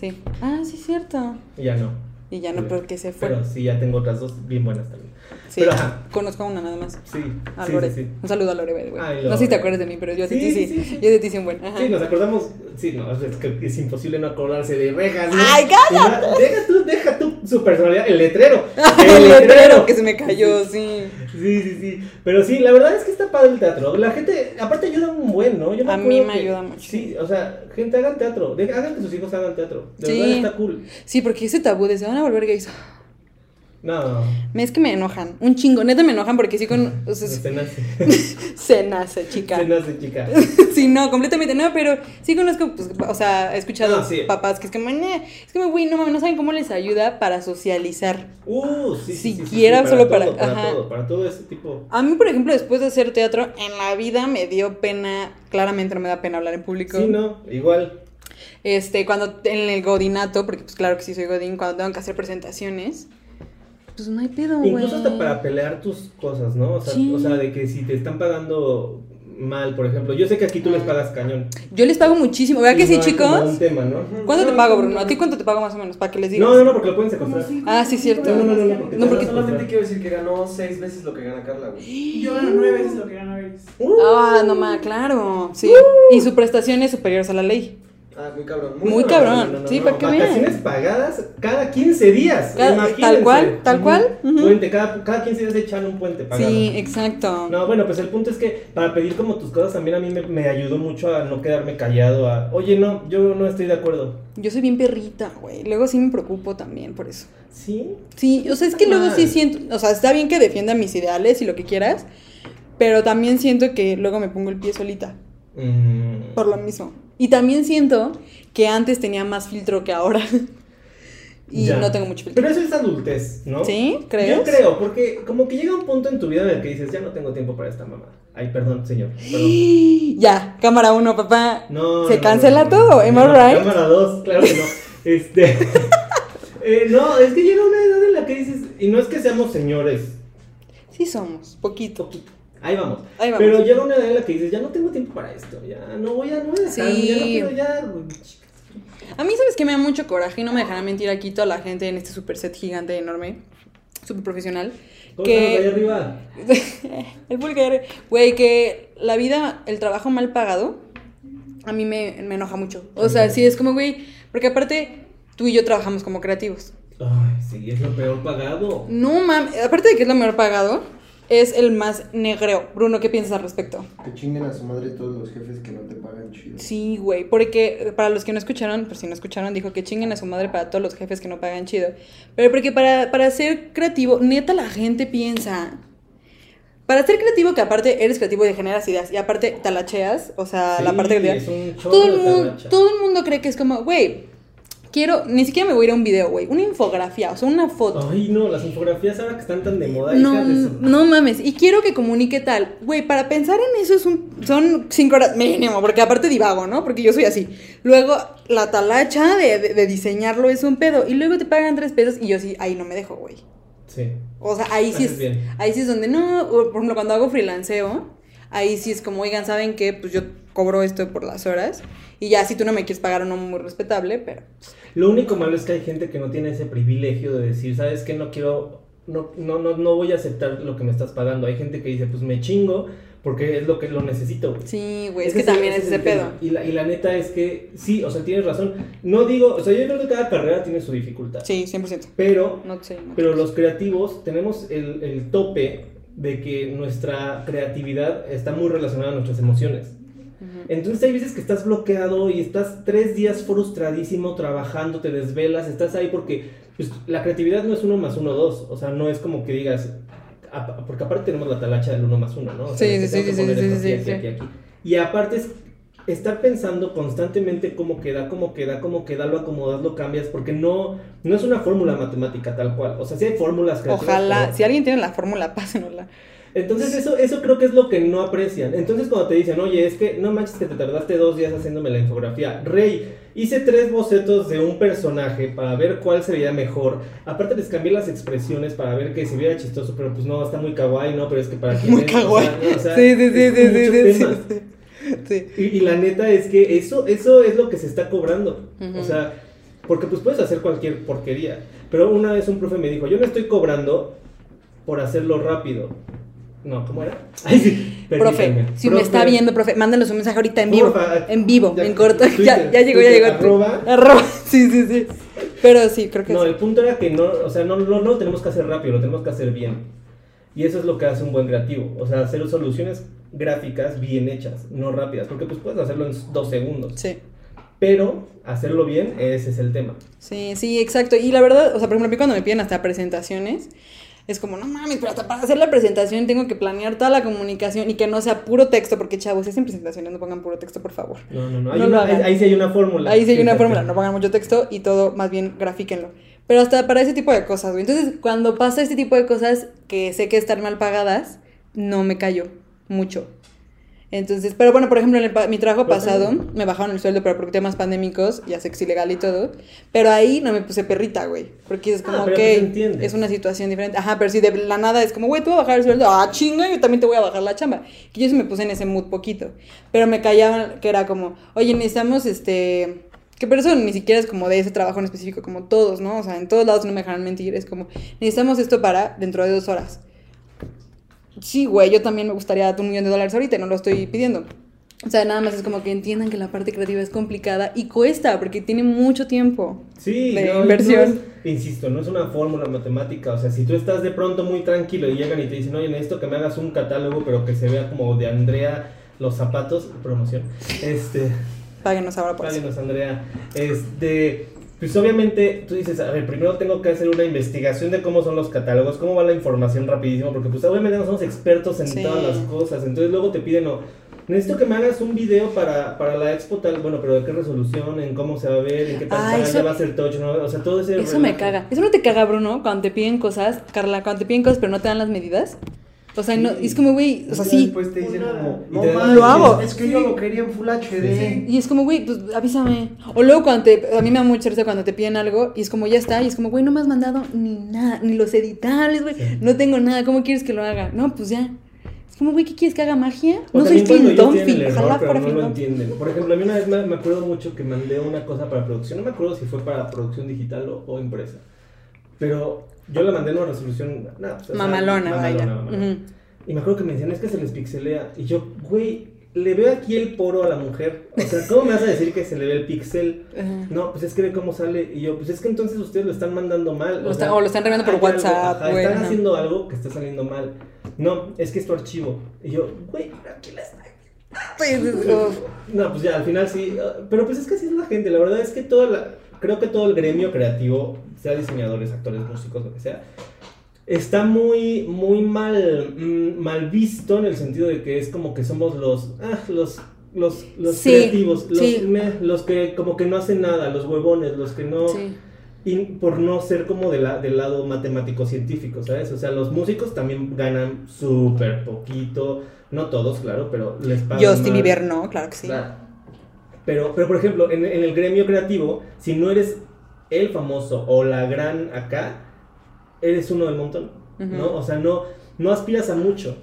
Sí. Ah, sí, cierto. Ya no. Y ya no, Sí. porque se fue. Pero sí, ya tengo otras dos bien buenas también. Sí. pero. Conozco a una nada más. Sí, A Lore. sí, sí. Un saludo a Lore, way. Ay, No sé si te acuerdas de mí, pero yo a ti Sí, sí, sí, sí. Yo de ti sí un buen. Ajá. Sí, nos acordamos. Sí, no, es que es imposible no acordarse de rejas. ¿no? ¡Ay, cállate! No, Deja tú, deja tú su personalidad, el letrero. el letrero que se me cayó, sí. Sí, sí, sí. Pero sí, la verdad es que está padre el teatro. La gente, aparte, ayuda un buen, ¿no? Yo A acuerdo mí me que- ayuda mucho. Sí, o sea, gente, hagan teatro. Hagan que sus hijos hagan teatro. De verdad está cool. Sí, porque ese tabú de se van a volver gays. No. Me- Es que me enojan. Un chingo. Neta me enojan porque sí con. O sea, Se nace. se nace, chica. Se nace, chica. Sí, no, completamente no, pero sí conozco, pues, o sea, he escuchado Ah, sí. papás que es "Nah", es que, güey, no mames, no saben cómo les ayuda para socializar. Uh, sí, sí, Siquiera sí, solo todo, para- para ajá. todo, para todo ese tipo. A mí, por ejemplo, después de hacer teatro, en la vida me dio pena, claramente no me da pena hablar en público. Sí, no, igual. Este, cuando en el godinato, porque pues claro que sí soy godín, cuando tengo que hacer presentaciones, pues no hay pedo, güey. Incluso hasta para pelear tus cosas, ¿no? O sea, Sí. o sea, de que si te están pagando mal, por ejemplo. Yo sé que aquí tú les pagas cañón. Yo les pago muchísimo, ¿verdad que Y sí, no chicos? un tema, ¿no? ¿Cuánto te pago, Bruno? ¿A ti cuánto te pago más o menos? Para que les digas. No, no, no, porque lo pueden secuestrar. Ah, sí, cierto. No, no, no, no, porque No, porque- solamente quiero decir que ganó seis veces lo que gana Carla, güey. Yo gano nueve veces lo que gana Beris. Uh, Ah, no más, claro. Sí. Y su prestación es superior a la ley. Ah, muy cabrón. Muy no, cabrón. no, no, no, Sí, no. para que vean. Vacaciones pagadas cada 15 días. Cada- imagínense. tal cual, tal cual, ujú. Puente, cada, cada 15 días echan un puente pagado. Sí, exacto. No, bueno, pues el punto es que para pedir como tus cosas también a mí me, me ayudó mucho a no quedarme callado, a, oye, no, yo no estoy de acuerdo. Yo soy bien perrita, güey. Luego sí me preocupo también por eso. ¿Sí? Sí, o sea, es que luego sí siento, o sea, está bien que defienda mis ideales y lo que quieras, pero también siento que luego me pongo el pie solita, Mm. por lo mismo. Y también siento que antes tenía más filtro que ahora. y Ya. no tengo mucho filtro. Pero eso es adultez, ¿no? ¿Sí? ¿Crees? Yo creo, porque como que llega un punto en tu vida en el que dices, ya no tengo tiempo para esta mamá. Ay, perdón, señor. Perdón. Ya, cámara uno, papá. No. Se no, cancela no, todo, no, ¿am I no, right? Cámara 2, claro que no. Este. eh, no, es que llega una edad en la que dices, y no es que seamos señores, Sí somos, poquito. poquito. Ahí vamos. Ahí vamos. Pero llega una edad en la que dices, ya no tengo tiempo para esto, ya no voy a, no voy a dejarme, Sí. ya no quiero ya. A mí, ¿sabes que Me da mucho coraje y no me dejarán mentir aquí toda la gente en este super set gigante, enorme, super profesional. ¿Cómo estamos ahí Que. arriba? el vulgar. Güey, que la vida, el trabajo mal pagado, a mí me, me enoja mucho. O sea, sí es como, güey, porque aparte tú y yo trabajamos como creativos. Ay, sí, es lo peor pagado. No mames, aparte de que es lo mejor pagado, es el más negreo. Bruno, ¿qué piensas al respecto? Que chinguen a su madre todos los jefes que no te pagan chido. Sí, güey, porque eh, para los que no escucharon, por si no escucharon, dijo que chinguen a su madre para todos los jefes que no pagan chido. Pero porque para, para ser creativo, neta la gente piensa. Para ser creativo, que aparte eres creativo y generas ideas, y aparte talacheas, o sea, la parte creativa. todo, el mundo, todo el mundo cree que es como, güey, quiero, ni siquiera me voy a ir a un video, güey, una infografía, o sea, una foto. Ay, no, las infografías ahora que están tan de moda, No, de no mames. Y quiero que comunique tal. Güey, para pensar en eso es un, son cinco horas mínimo, porque aparte divago, ¿no? Porque yo soy así. Luego, la talacha de, de- de diseñarlo es un pedo. Y luego te pagan tres pesos y yo sí, ahí no me dejo, güey. Sí. O sea, ahí sí es. bien. Ahí sí es donde no. Por ejemplo, cuando hago freelanceo, ahí sí es como, oigan, ¿saben qué? Pues yo cobro esto por las horas. Y ya si tú no me quieres pagar uno muy respetable, pero. Lo único malo es que hay gente que no tiene ese privilegio de decir, ¿sabes qué? No quiero, no, no, no, no voy a aceptar lo que me estás pagando. Hay gente que dice, pues me chingo porque es lo que lo necesito. güey. Sí, güey. Es que también es ese pedo. Y la, y la neta es que, sí, o sea, tienes razón. No digo, o sea, yo creo que cada carrera tiene su dificultad. Sí, 100%. Pero, No sé. no pero los creativos tenemos el, el tope de que nuestra creatividad está muy relacionada a nuestras emociones. Entonces hay veces que estás bloqueado y estás tres días frustradísimo trabajando, te desvelas, estás ahí porque pues, la creatividad no es uno más uno, dos. O sea, no es como que digas, porque aparte tenemos la talacha del uno más uno, ¿no? O sea, Sí, sí, sí, sí, sí, sí, aquí, sí. aquí, aquí, aquí. Y aparte es estar pensando constantemente cómo queda, cómo queda, cómo queda, lo acomodas, lo cambias, porque no, no es una fórmula matemática tal cual. O sea, sí hay fórmulas. Ojalá, pero- si alguien tiene la fórmula, pásenosla. Entonces eso, eso creo que es lo que no aprecian. Entonces cuando te dicen, oye, es que no manches que te tardaste dos días haciéndome la infografía. Rey, hice tres bocetos de un personaje para ver cuál se veía mejor. Aparte les cambié las expresiones para ver que se viera chistoso, pero pues no, está muy kawaii, ¿no? Pero es que para quién Muy es? Kawaii. no, o sea, Sí, sí, sí, sí, sí, sí. Y, y la neta es que eso, eso es lo que se está cobrando. O sea, porque pues puedes hacer cualquier porquería. Pero una vez un profe me dijo, yo no estoy cobrando por hacerlo rápido. No, ¿cómo era? Ay, sí, Profe, si me está Profe, viendo, profe, mándanos un mensaje ahorita en vivo. Porfa, en vivo, ya- en corto. Twitter, ya, ya llegó, ya Twitter, llegó. arroba. Arroba, Sí, sí, sí. Pero sí, creo que No, sí. el punto era que no, o sea, no, no, no lo tenemos que hacer rápido, lo tenemos que hacer bien. Y eso es lo que hace un buen creativo. O sea, hacer soluciones gráficas bien hechas, no rápidas. Porque pues puedes hacerlo en dos segundos. Sí. Pero hacerlo bien, ese es el tema. Sí, sí, exacto. Y la verdad, o sea, por ejemplo, a mí cuando me piden hasta presentaciones, es como, no mames, pero hasta para hacer la presentación tengo que planear toda la comunicación y que no sea puro texto, porque chavos, si hacen presentaciones no pongan puro texto, por favor. No, no, no. Hay No una- ahí, sí hay una fórmula. Ahí sí hay una fórmula, no pongan mucho texto y todo, más bien grafíquenlo. Pero hasta para ese tipo de cosas, güey. Entonces, cuando pasa este tipo de cosas que sé que están mal pagadas, no me callo mucho. Entonces, pero bueno, por ejemplo, en el mi trabajo pasado me bajaron el sueldo, pero por temas pandémicos, ya que es ilegal y todo. Pero ahí no me puse perrita, güey. Porque es como, Ah, ok, pues es una situación diferente. Ajá, pero si de la nada es como, güey, tú vas a bajar el sueldo, ah, chinga, yo también te voy a bajar la chamba. Que yo sí me puse en ese mood poquito. Pero me callaban, que era como, oye, necesitamos este. Que pero eso ni siquiera es como de ese trabajo en específico, como todos, ¿no? O sea, en todos lados no me dejan mentir. Es como, necesitamos esto para dentro de dos horas. Sí, güey, yo también me gustaría darte un millón de dólares ahorita y no lo estoy pidiendo. O sea, nada más es como que entiendan que la parte creativa es complicada y cuesta porque tiene mucho tiempo. Sí, de no, inversión. no es- insisto, no es una fórmula matemática. O sea, si tú estás de pronto muy tranquilo y llegan y te dicen, oye, necesito que me hagas un catálogo, pero que se vea como de Andrea los zapatos, promoción. Este. Páguenos ahora por eso. Páguenos, Andrea. Este, pues obviamente tú dices, a ver, primero tengo que hacer una investigación de cómo son los catálogos, cómo va la información rapidísimo, porque pues obviamente no somos expertos en Sí. todas las cosas. Entonces luego te piden, no, necesito que me hagas un video para, para la expo tal, bueno, pero de qué resolución, en cómo se va a ver, en qué Ah, pantalla eso- va a ser touch, ¿no? O sea, todo ese Eso me caga. Eso no te caga, Bruno, cuando te piden cosas, Carla, cuando te piden cosas pero no te dan las medidas. O sea, no, Sí. es como, güey, o sea, Y sí. Después te dicen como, Y no te- mames, Lo hago. Es que yo lo quería en Full HD. Y es como, güey, pues avísame. O luego cuando te, a mí me da mucha risa cuando te piden algo y es como, ya está, y es como, güey, no me has mandado ni nada, ni los editables, güey, Sí. no tengo nada, ¿cómo quieres que lo haga? No, pues ya. Es como, güey, ¿qué quieres que haga magia? O no soy error, ojalá pero fuera no lo entienden. Por ejemplo, a mí una vez me, me acuerdo mucho que mandé una cosa para producción, no me acuerdo si fue para producción digital o, o impresa, pero yo la mandé en una resolución, no, pues, o sea, Mamalona, vaya. mamalona. Ujú. Y me acuerdo que me decían, es que se les pixelea. Y yo, güey, le veo aquí el poro a la mujer. O sea, ¿cómo me vas a decir que se le ve el pixel? No, pues es que ve cómo sale. Y yo, pues es que entonces ustedes lo están mandando mal. Lo o lo están enviando por WhatsApp, ajá, Están haciendo algo que está saliendo mal. No, es que es tu archivo. Y yo, güey, aquí la está. Uf. No, pues ya, al final sí. uh, Pero pues es que así es la gente. La verdad es que toda la, creo que todo el gremio creativo, sea diseñadores, actores, músicos, lo que sea, está muy, muy mal, mm, mal visto en el sentido de que es como que somos los, ah, los, los, los Sí, creativos, los, sí. los que como que no hacen nada, los huevones, los que no... Sí. Y por no ser como de la, del lado matemático-científico, ¿sabes? O sea, los músicos también ganan súper poquito, no todos, claro, pero les pagan Justin. Bieber no, claro que sí. Claro. Pero, pero, por ejemplo, en, en el gremio creativo, si no eres el famoso o la gran acá, eres uno del montón, Ujú. ¿no? O sea, no, no aspiras a mucho.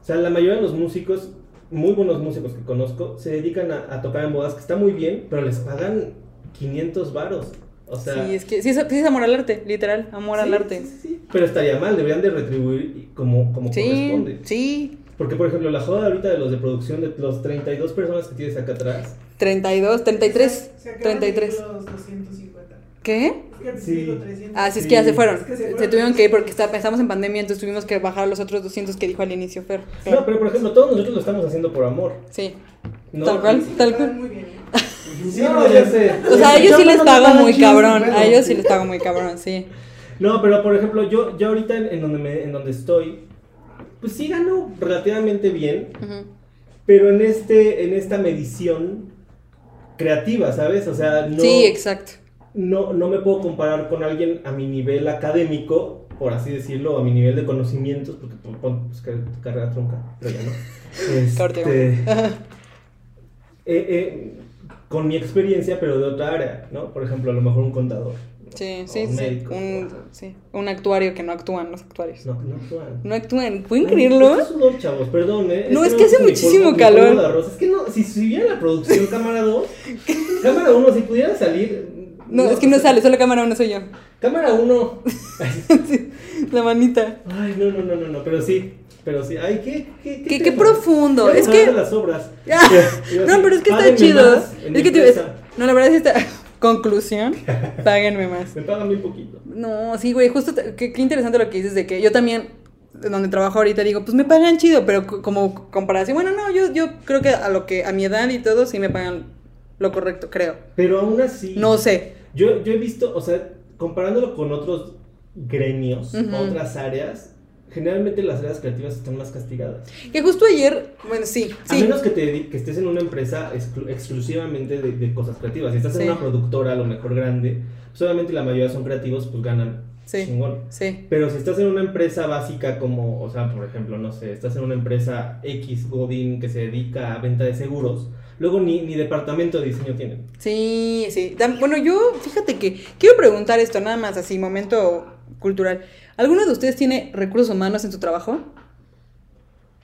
O sea, la mayoría de los músicos, muy buenos músicos que conozco, se dedican a, a tocar en bodas, que está muy bien, pero les pagan 500 varos. O sea, sí, es que sí es, sí es amor al arte, literal, amor al sí, arte. sí, sí, sí. Pero estaría mal, deberían de retribuir como, como corresponde. sí. Porque, por ejemplo, la joda ahorita de los de producción, de los 32 personas que tienes acá atrás, 32, 33, Se acaban de ir 33. los 250. ¿Qué? Sí. digo 300. Ah, sí, es que ya se fueron. Es que se Se, fueron. tuvieron que ir porque está- estamos en pandemia, entonces tuvimos que bajar los otros 200 que dijo al inicio Fer. No, pero por ejemplo, todos nosotros lo estamos haciendo por amor. Sí. ¿no? Tal cual, Sí, tal cual. muy bien. ¿eh? Sí, No, ya sé. O sea, a ellos sí les pago muy cabrón. A ellos sí les pago muy cabrón, sí. No, pero por ejemplo, yo, yo ahorita en, donde me, en donde estoy, pues sí gano relativamente bien, pero en este, en esta medición creativa, ¿sabes? O sea, no, Sí, exacto. no, no me puedo comparar con alguien a mi nivel académico, por así decirlo, a mi nivel de conocimientos, porque pues, que- carrera trunca, pero ya no. Este, eh, eh, con mi experiencia, pero de otra área, ¿no? Por ejemplo, a lo mejor un contador. ¿No? Sí, sí, un sí. médico, Un, sí. un actuario que no actúan los actuarios. No, no actúan. No actúan. ¿Pueden creerlo? está sudor, chavos, perdón, ¿eh? No, es me que hace muchísimo mi calor. Es que no, si, viera la producción cámara 2, cámara 1, si pudiera salir. No, es que no sale, solo cámara uno soy yo. Cámara 1. Sí, La manita. Ay, no, no, no, no, no, pero sí, pero sí. Ay, qué, qué, Qué, qué tema? profundo. Ya Es que. de las obras. Ya. Iba a No, pero es que está chido. Es que te-. No, la verdad es que está. Conclusión. Páguenme más. Me pagan bien poquito. No, sí, güey, justo qué, qué interesante lo que dices de que yo también, donde trabajo ahorita, digo, pues me pagan chido, pero co- como comparación, bueno, no, yo, yo creo que a lo que, a mi edad y todo, sí me pagan lo correcto, creo. Pero aún así. No sé. Yo, yo he visto, o sea, comparándolo con otros gremios, otras áreas, generalmente las áreas creativas están más castigadas. Que justo ayer, bueno, sí, A menos que, te, que estés en una empresa exclu- exclusivamente de, de cosas creativas. Si estás en una productora, a lo mejor grande, pues obviamente la mayoría son creativos, pues ganan Sí. chingón. Sí. Pero si estás en una empresa básica como, o sea, por ejemplo, no sé, estás en una empresa X Godín que se dedica a venta de seguros, luego ni, ni departamento de diseño tienen. Sí, sí. Bueno, yo, fíjate que quiero preguntar esto, nada más así, momento cultural. ¿Alguno de ustedes tiene recursos humanos en su trabajo?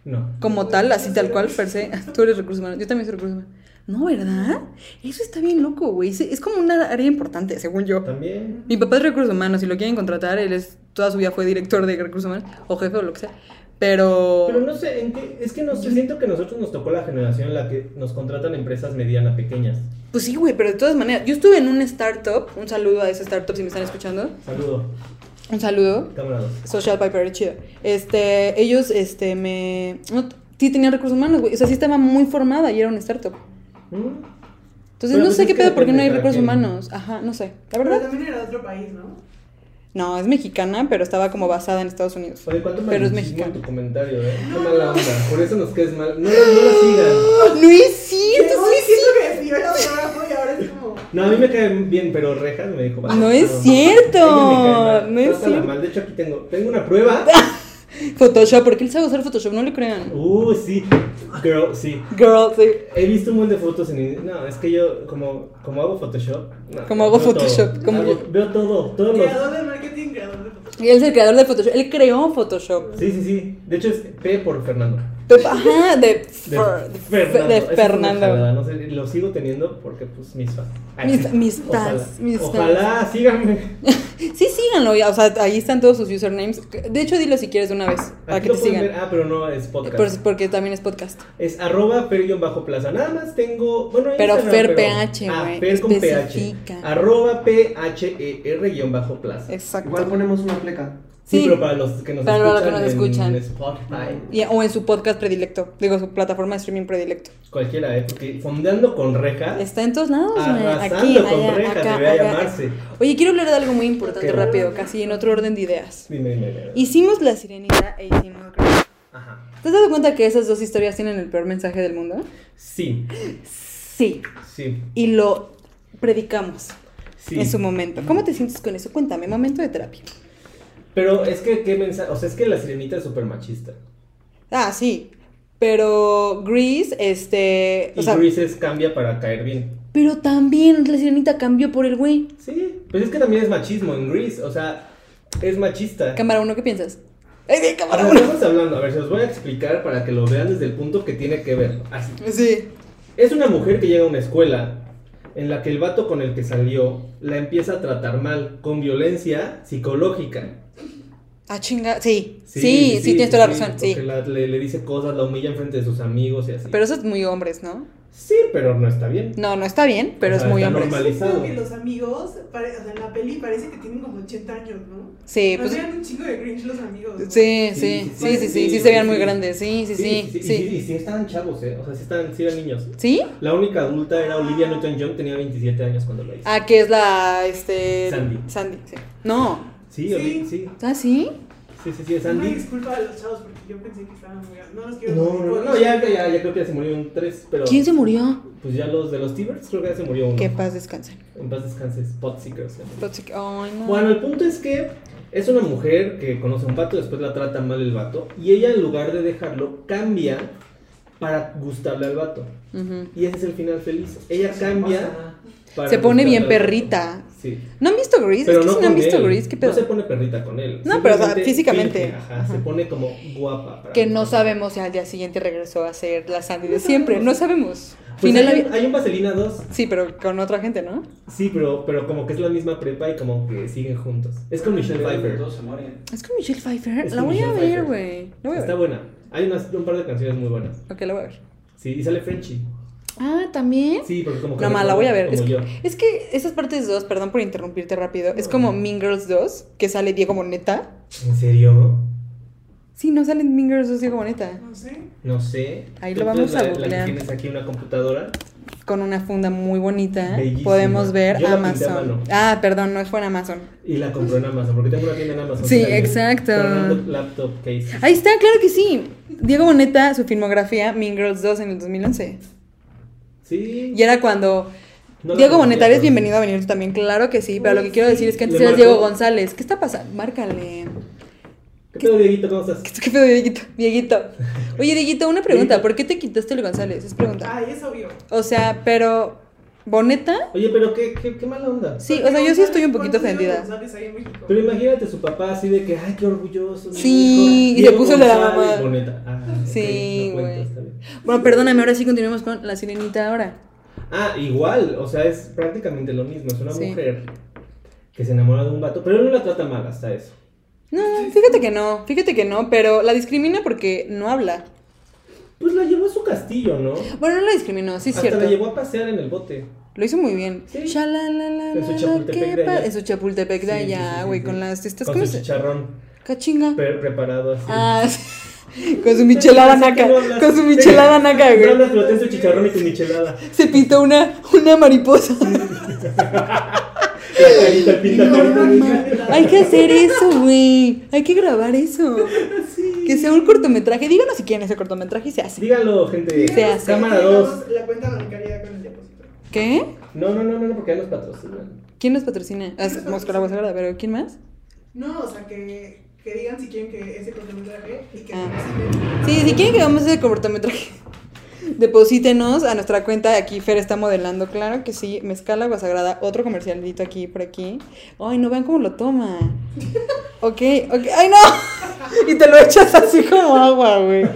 No. Como tal, así tal cual, per se. Tú eres recursos humanos. Yo también soy recursos humanos. No, ¿verdad? Eso está bien loco, güey. Es- como una área importante, según yo. También. Mi papá es recursos humanos. Si lo quieren contratar, él es toda su vida fue director de recursos humanos o jefe o lo que sea. Pero. Pero no sé, ¿en qué? es que no sé, siento que a nosotros nos tocó la generación en la que nos contratan empresas medianas, pequeñas. Pues sí, güey, pero de todas maneras. Yo estuve en un startup. Un saludo a ese startup si me están escuchando. Saludo, Un saludo. cámara 2. Social Piper, chido. Este, ellos, este, me. No, sí tenían recursos humanos, güey. O sea, sí estaba muy formada y era un startup. ¿Mm? Entonces, Pero no pues sé qué pedo, por qué no hay recursos quien. humanos. Ajá, no sé. La Pero verdad. también era de otro país, ¿no? No, es mexicana, pero estaba como basada en Estados Unidos. Oye, ¿cuánto Pero es mexicano. tu comentario, eh? Qué mala onda, por eso nos quedes mal. No, la- no la sigan. No es cierto, Pero sí, No, a mí me cae bien, pero Rejas me dijo... "Ah, No es cierto, no es cierto. mal. De hecho, aquí tengo, tengo una prueba. Photoshop, porque él sabe usar Photoshop, no le crean. Uh, sí. Girl, sí. Girl, sí. He visto un buen de fotos en... No, es que yo, como, como hago Photoshop... no, Como hago todo. Photoshop, como Hago- yo. Veo todo, todos los... Creador de marketing, creador de Photoshop. Y él es el creador de Photoshop. Él creó Photoshop. Sí, sí, sí. De hecho, es P por Fernando. Ajá, de, De Fer- de, Fernando. de Fernando. jalada, no sé, lo sigo teniendo porque, pues, mis fans. Mis- Ojalá. fans, mis Ojalá, síganme. Sí, síganlo, ya, o sea, ahí están todos sus usernames. De hecho, dilo si quieres de una vez, para que lo te sigan. ver. Ah, pero no es podcast. Por- porque también es podcast. Es arroba bajo plaza. Nada más tengo. Bueno, Pero Fer PH, Ah, güey, Fer con especifica. PH. Arroba PHER bajo plaza. Exacto. Igual ponemos una pleca. Sí, pero para los que nos Para escuchan. los que nos en. Spotify. Y- o en su podcast predilecto. Digo, su plataforma de streaming predilecto. Cualquiera, ¿eh? Porque fondeando con rejas. Está en todos lados. Arrasando Aquí, con allá, rejas, acá, debería acá. llamarse. Oye, quiero hablar de algo muy importante ¿Qué? rápido, casi en otro orden de ideas. Dime, dime, dime. Hicimos la sirenita e hicimos. Ajá. ¿Te has dado cuenta que esas dos historias tienen el peor mensaje del mundo? Sí, Sí. sí, Y lo predicamos sí. en su momento. ¿Cómo te sientes con eso? Cuéntame, momento de terapia. Pero es que, ¿qué mensaje? O sea, es que la sirenita es súper machista. Ah, sí. Pero Grease, este. Y Greases cambia para caer bien. pero también la sirenita cambió por el güey. Sí, pues es que también es machismo en Grease. O sea, es machista. Cámara uno, ¿qué piensas? ¡Ay, sí, O cámara uno! estamos hablando, a ver, se los voy a explicar para que lo vean desde el punto que tiene que ver. Así. Sí. Es una mujer que llega a una escuela en la que el vato con el que salió la empieza a tratar mal, con violencia psicológica. Ah, chinga. Sí, sí, sí, tienes toda la razón. Sí. Porque la- le, le dice cosas, la humilla enfrente de sus amigos y así. Pero eso es muy hombres, ¿no? Sí, pero no está bien. No, no está bien, pero O es sea, muy está hombres. normal. Normalizado. Creo que los amigos, pare- o sea, en la peli parece que tienen como 80 años, ¿no? Sí, Nos pues. un chingo de cringe los amigos. ¿no? Sí, sí, Sí, sí, sí, sí, sí, sí, sí, se veían sí, muy sí. grandes, sí, sí, sí, sí, sí. sí, y sí estaban chavos, ¿eh? O sea, sí, estaban, sí eran niños. ¿Sí? La única adulta era Olivia Newton-John, tenía 27 años cuando lo hizo. Ah, que es la, este... Sandy. Sandy, sí. No. Sí, Sí. Sí, ¿Ah, sí? sí, sí, sí, es Una Sandy. disculpa a los chavos porque yo pensé que estaban muy No los quiero No, no, no, ya, ya, ya creo que ya se murió un 3, pero... ¿Quién se murió? Pues ya los de los Tibers creo que ya se murió uno. Que paz descansen. En paz descanses, Potseekers. Toxic- Ay, no. Bueno, el punto es que es una mujer que conoce a un vato, después la trata mal el vato, y ella en lugar de dejarlo, cambia para gustarle al vato. Ujú. Y ese es el final feliz. Ella cambia para Se pone bien perrita. Sí. ¿No han visto Grease? Pero es que no si no han visto él. Grease, ¿qué pedo? No se pone perrita con él. No, pero, o sea, Simplemente físicamente. ajá, Ajá. se pone como guapa. para Que no sabemos si al día siguiente regresó a ser la Sandy de siempre. sabemos. No sabemos. Pues Final hay, hay un Vaselina 2. Sí, pero con otra gente, ¿no? Sí, pero, pero como que es la misma prepa y como que siguen juntos. Es con Michelle Pfeiffer. Todos se mueren. Es con Michelle Pfeiffer. Es la voy a ver, güey. Está buena. Hay unas, un par de canciones muy buenas. Ok, la voy a ver. Sí, y sale Frenchy. Ah, ¿también? Sí, porque como que. No, ma, la voy a ver. Es que, yo. es que esas partes 2, perdón por interrumpirte rápido, es como Mean Girls 2, que sale Diego Boneta. ¿En serio? Sí, no sale en Mean Girls 2 Diego Boneta. No sé. No sé. Ahí lo vamos a googlear. tienes aquí una computadora. Con una funda muy bonita. Bellísima. Podemos ver Yo la pinté a Amazon. mano. Ah, perdón, no fue en Amazon. Y la compró en Amazon, porque tengo una tienda en Amazon. Sí, exacto. Fernando Laptop Case. Ahí está, claro que sí. Diego Boneta, su filmografía, Mean Girls 2 en el 2011. Sí. Y era cuando... No Diego pero- bienvenido a venir tú también, claro que sí, pero lo que quiero decir es que antes ¿Le eras? Diego González. ¿Qué está pasando? Márcale. ¿Qué pedo, Dieguito? ¿Cómo estás? ¿Qué pedo, Dieguito? Dieguito. Oye, Dieguito, una pregunta. Dieguito. ¿Por qué te quitaste el González? Es pregunta. Ay, es obvio. O sea, pero... ¿Boneta? Oye, pero qué, qué, qué mala onda. Sí, o sea, yo sí estoy un poquito ¿Cuántos Diego ofendida. Pero imagínate su papá así de que, ay, qué orgulloso. Sí, hijo. y se puso la mamá. Boneta. Ah, Sí, no güey. bien. Bueno, perdóname, ahora sí continuemos con la sirenita ahora. Ah, igual, o sea, es prácticamente lo mismo. Es una Sí. mujer que se enamora de un vato, pero él no la trata mal hasta eso. No, fíjate que no, fíjate que no, pero la discrimina porque no habla. Pues la llevó a su castillo, ¿no? Bueno, no la discriminó, sí es hasta cierto. la llevó a pasear en el bote. Lo hizo muy bien. Sí. Shalalalala, En su Chapultepec de allá. En su Chapultepec de Sí, sí, allá, sí, sí, güey, sí. con las estas Con ¿cómo su chicharrón Cachinga. pre- preparado así. Ah, sí. con su michelada naca, no con su michelada Sí. naca, No güey. pero ten su chicharrón y tu michelada. Se pintó una, una mariposa. La carita, pinta No, carita. no, güey. no. Hay que hacer eso, güey. Hay que grabar eso. Que sea un cortometraje. Díganos si quieren ese cortometraje y se hace. Dígalo, gente. Se hace. Cámara 2. Digamos, La cuenta bancaria con. ¿Qué? No, no, no, no, no, porque ya nos patrocinan. ¿Quién nos patrocina? Ah, Moscú la Sagrada, pero ¿quién más? No, o sea, que, que digan si quieren que ese cortometraje y que Ah. Sí, si quieren que hagamos ese cortometraje, deposítenos a nuestra cuenta. Aquí Fer está modelando, claro que sí. Mezcal Agua Sagrada, otro comercialito aquí por aquí. Ay, no vean cómo lo toma. Ok, ok. ¡Ay, no! Y te lo echas así como agua, güey.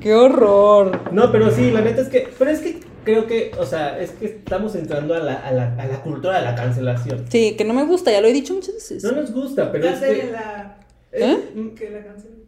¡Qué horror! No, pero sí, la neta es que. Pero es que creo que, o sea, es que estamos entrando a la, a la, a la cultura de la cancelación. Sí, que no me gusta, ya lo he dicho muchas veces. No nos gusta, pero es Cancelen que. la. ¿Eh? Que la cancelen.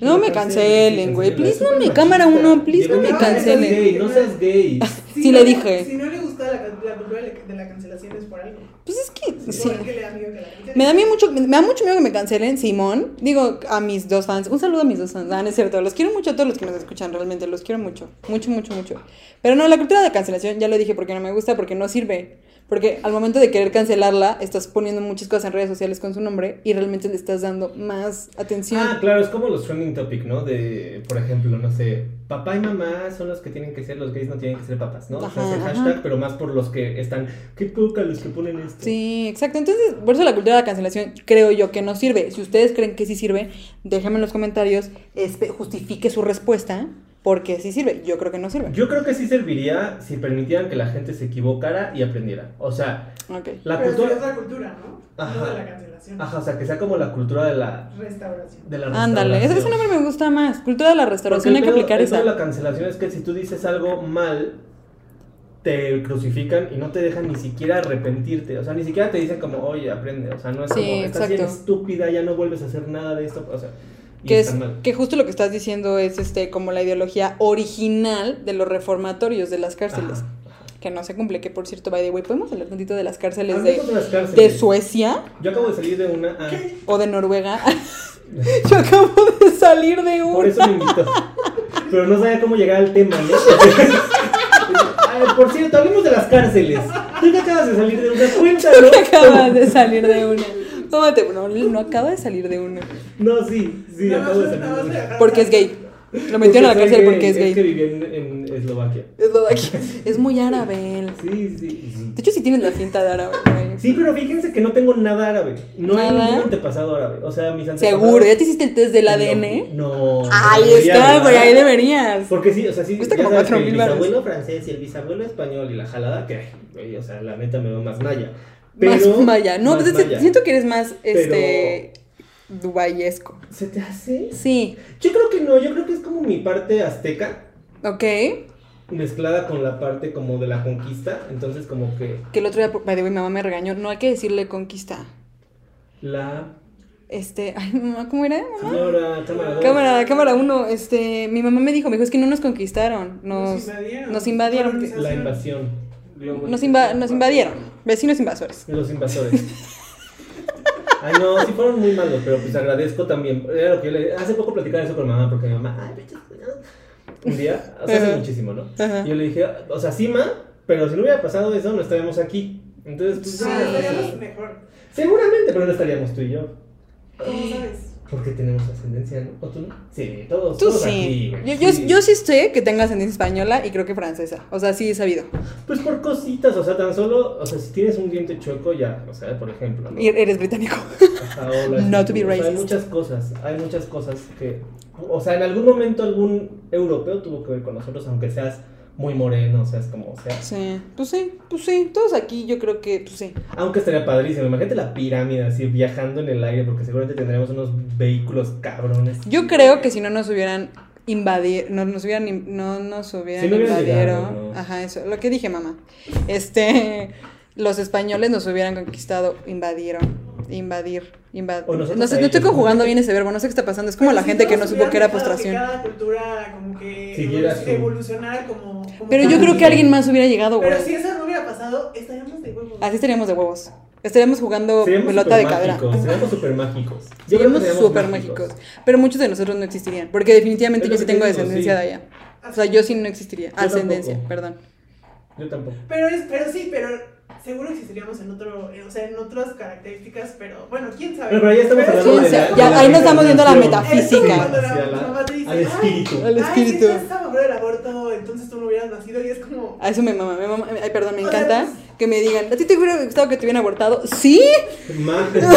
No me cancelen, güey. Please, no me- cámara uno, please, no me no seas cancelen. gay, No seas gay. Sí no le dije. Si no le gusta la, la cultura de la cancelación es por algo. Pues es que. Sí. Sí. ¿Por qué le da miedo? Me da, mí mucho, me da mucho miedo que me cancelen, Simón. Digo, a mis dos fans. Un saludo a mis dos fans. Ah, no es cierto. Los quiero mucho a todos los que nos escuchan, realmente. Los quiero mucho. Mucho, mucho, mucho. Pero no, la cultura de cancelación, ya lo dije porque no me gusta, porque no sirve. Porque al momento de querer cancelarla, estás poniendo muchas cosas en redes sociales con su nombre y realmente le estás dando más atención. Ah, claro, es como los trending topic, ¿no? De, por ejemplo, no sé, papá y mamá son los que tienen que ser, los gays no tienen que ser papás, ¿no? o sea, Ajá, es el ajá. hashtag, pero más por los que están, qué poca los que ponen esto. Sí, exacto. Entonces, por eso la cultura de la cancelación creo yo que no sirve. Si ustedes creen que sí sirve, déjenme en los comentarios, este, justifique su respuesta, porque sí sirve. Yo creo que no sirve. Yo creo que sí serviría si permitieran que la gente se equivocara y aprendiera. O sea, la Pero es cultura... otra cultura, ¿no? Ajá. No de la cancelación. Ajá, o sea, que sea como la cultura de la, Restauración. de la Ándale, ese, ese nombre me gusta más. Cultura de la restauración, hay que aplicar esa. de la cancelación es que si tú dices algo mal, te crucifican y no te dejan ni siquiera arrepentirte. O sea, ni siquiera te dicen como, oye, aprende. O sea, no es Sí, como, estás bien estúpida, ya no vuelves a hacer nada de esto. O sea, Que, es, que justo lo que estás diciendo es este como la ideología original de los reformatorios de las cárceles. Ajá, Que no se cumple, que por cierto, by the way, ¿podemos hablar tantito de las cárceles de, Hablemos de las cárceles. de Suecia Yo acabo de salir de una. ah, o de Noruega? Yo acabo de salir de por una. eso me invitó. Pero no sabía cómo llegar al tema, ¿no? Ah, por cierto, hablemos de las cárceles. Tú que acabas de salir de una cuenta, ¿no? Que acabas de salir de una. Tómate, no, no acaba de salir de una. No, sí, sí, Nada acabo de salir de dejar- Porque es gay. Lo metieron a la cárcel porque es Es que gay. viví en, en Eslovaquia. Eslovaquia. Es muy árabe él. Sí, sí, sí. De hecho, sí tienes la cinta de árabe, güey. Sí, pero fíjense que no tengo nada árabe. No hay ¿Nada? ningún antepasado árabe. O sea, mis antepasados. Seguro, ¿ya te hiciste el test del ADN? No. no Ahí debería, está, güey, ahí deberías. Porque sí, o sea, sí. Cuesta como sabes que 4,000 el bisabuelo francés y el bisabuelo español y la jalada, que, güey, o sea, la neta me veo más más Pero- maya. No, más pues maya. siento que eres más, Pero- este, dubayesco. ¿Se te hace? Sí, Yo creo que no, yo creo que es como mi parte azteca ok. mezclada con la parte como de la conquista. Entonces, como que Que el otro día, by the way, mi mamá me regañó. No hay que decirle conquista. la Este, ay, mamá, ¿cómo era? mamá? señora cámara dos. Cámara, cámara uno, este, mi mamá me dijo, me dijo, es que no nos conquistaron, nos, Nos invadieron. nos invadieron. La invasión. Nos, inva- nos invadieron, vecinos invasores. Los invasores. Ay, no, sí fueron muy malos, pero pues agradezco también. Era lo que yo le Hace poco platicaba eso con mamá, porque mi mamá, ay, cuñados". Un día, o sea, hace muchísimo, ¿no? Ajá. Y yo le dije, o sea, sí, ma, pero si no hubiera pasado eso, no estaríamos aquí. Entonces, pues, Sí, estaríamos mejor. seguramente, pero no estaríamos tú y yo. ¿Cómo sabes? Porque tenemos ascendencia, ¿no? ¿O tú no? Sí, todos, Tú todos sí. aquí, yo, güey, yo, sí. yo sí sé que tengo ascendencia española y creo que francesa. O sea, sí he sabido. Pues por cositas, o sea, tan solo, o sea, si tienes un diente chueco, ya, o sea, por ejemplo, ¿no? Y eres británico. Ajá, o la Not to be o sea, Hay racist. muchas cosas, hay muchas cosas que, o sea, en algún momento algún europeo tuvo que ver con nosotros, aunque seas muy moreno, o seas como, o sea, Sí, pues sí, pues sí. Todos aquí yo creo que, pues sí. aunque estaría padrísimo, imagínate la pirámide así viajando en el aire, porque seguramente tendríamos unos vehículos cabrones. Yo creo que si no nos hubieran invadido, no nos hubieran, no nos hubieran Si no invadieron, llegado, ¿no? ajá, eso, lo que dije mamá, este, los españoles nos hubieran conquistado, invadieron, invadir, invadir, no sé, no estoy conjugando bien ese verbo, no sé qué está pasando, es como la si gente que no supo que era postración. Que cada cultura como que Siguiera evolu- su- evolucionara como, como Pero yo creo que alguien más hubiera llegado, güey. Pero si eso no hubiera pasado, estaríamos de huevos. Así estaríamos de huevos. Estaríamos jugando Seríamos pelota de cadera. seríamos súper mágicos. Yo creo que Seríamos súper mágicos. Pero muchos de nosotros no existirían. Porque definitivamente yo sí tengo descendencia sí. de allá. O sea, yo sí no existiría. Yo Ascendencia, tampoco. perdón. Yo tampoco. Pero, es, pero sí, pero seguro existiríamos en otro, eh, o sea, en otras características, pero bueno, quién sabe. Pero, pero ya estamos Pero hablando de Ciencia. la, Ya, de la ahí nos estamos viendo la metafísica. al espíritu. Ay, Al ay, espíritu. si tú estás a favor del aborto, entonces tú no hubieras nacido y es como... A eso me mama, me mama. Ay, perdón, me O sea, encanta que me digan, ¿a ti te hubiera gustado que te hubieran abortado? ¿Sí? Ma- pero-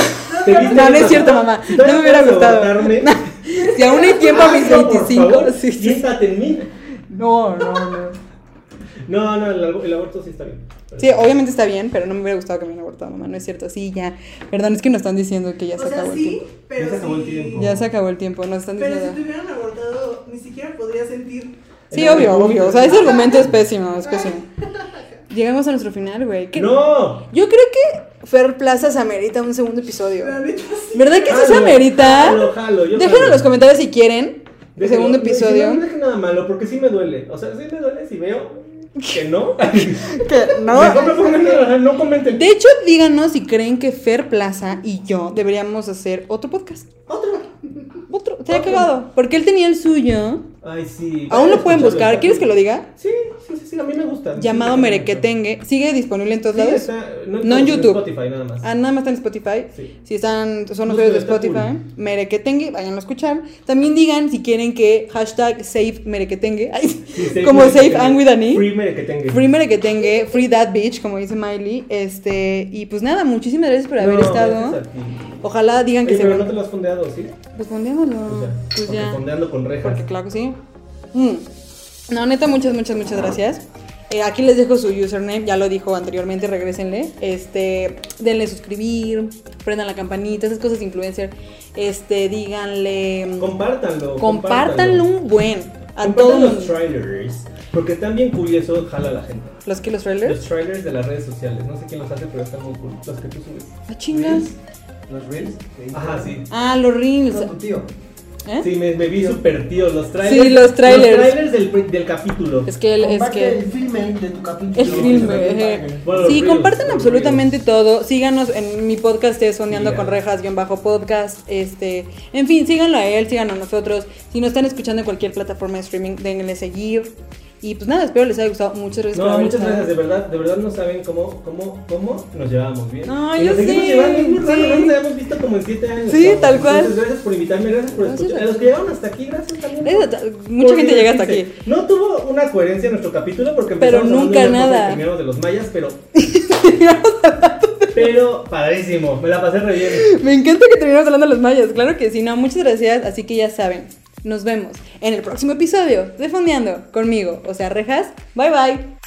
¿te viste No, no es cierto, mamá. Si No me hubiera gustado. abortarme, Si aún hay tiempo a mis hazlo, por 25. favor, Sí, sí. En mí. No, no, no. No, no, el aborto sí está bien. Sí, obviamente está bien, pero no me hubiera gustado que me hubieran abortado, mamá. No es cierto. Sí, ya. Perdón, es que nos están diciendo que ya se o sea, acabó el sí, tiempo. pero Ya se acabó el tiempo. Ya se acabó el tiempo, nos están Pero si diciendo. te hubieran abortado, ni siquiera podría sentir... Sí, obvio, obvio. O sea, ese argumento es pésimo, es pésimo. Llegamos a nuestro final, güey. ¿Qué- No. Yo creo que Fer Plaza se amerita un segundo episodio. Sí. ¿Verdad que sí se amerita? Déjenlo en los comentarios si quieren. El segundo No, episodio. No, no dejen nada malo, porque sí me duele. O sea, sí me duele si veo que no. Que no. Mejor no comenten. De hecho, díganos si creen que Fer Plaza y yo deberíamos hacer otro podcast. Otro. Sería Otro. cagado. Porque él tenía el suyo. Ay, sí. Aún lo pueden buscar. ¿Quieres que lo diga? Sí, sí, sí, sí, a mí me gusta. Llamado Sí, Merequetengue. ¿Sigue disponible en todos Sí, lados? está, no, No en YouTube. Spotify nada más. Ah, nada más está en Spotify. Sí. Si están, son usuarios de está cool. Spotify, Merequetengue, vayan a escuchar. También digan si quieren que hashtag save Merequetengue. Save como Merequetengue. save and with an E. Free Merequetengue. Free Merequetengue, free that bitch, como dice Miley. Este, y pues nada, muchísimas gracias por haber No, estado. gracias a ti. Ojalá digan que Oye, se pero no te lo has fondeado, ¿sí? Pues fondeémoslo. Pues. Pues ya. fondeando con rejas. Porque claro que sí. Mm. No, neta, muchas, muchas, muchas gracias. Eh, aquí les dejo su username, ya lo dijo anteriormente, regrésenle. Este, denle suscribir, prendan la campanita, esas cosas de influencer. Este, díganle. Compártanlo. compártanlo un buen a todo Compartan el los trailers. Porque están bien eso jala a la gente. ¿Los que los Los trailers? trailers de las redes sociales, no sé quién los hace, pero están muy cool. Los que tú subes. Ah, chingas. Los reels. Ajá, sí. Ah, los reels. Con tu tío. ¿Eh? Sí, me, me vi súper tío. Los trailers. Sí, los trailers. Los trailers del, del capítulo. Es que, el- es Comparte que... el filme de tu capítulo. El filme, eh. Bueno, Sí, reels, compartan los absolutamente reels. todo. Síganos en mi podcast, es Sondeando Sí, con. Rejas, guion bajo podcast. Este, en fin, síganlo a él, síganos a nosotros. Si nos están escuchando en cualquier plataforma de streaming, denle seguir. Y pues nada, espero les haya gustado. Muchas gracias No, muchas gracias, de verdad, de verdad no saben cómo, cómo, cómo nos llevábamos bien. No, Y yo nos sé, llevando, es muy raro, sí. no nos habíamos visto como en siete años. Sí, tal cual. Entonces, gracias por invitarme, gracias por Gracias escuchar. a los que llegaron hasta aquí, gracias también. Por- mucha por gente llega hasta aquí. No tuvo una coherencia nuestro capítulo porque Pero empezamos nunca de una cosa nada. terminamos de los mayas, pero... pero padrísimo, me la pasé re bien. Me encanta que terminemos hablando de los mayas. Claro que sí, no, muchas gracias. Así que ya saben, nos vemos en el próximo episodio de Fondeando conmigo, o sea, Rejas. Bye bye.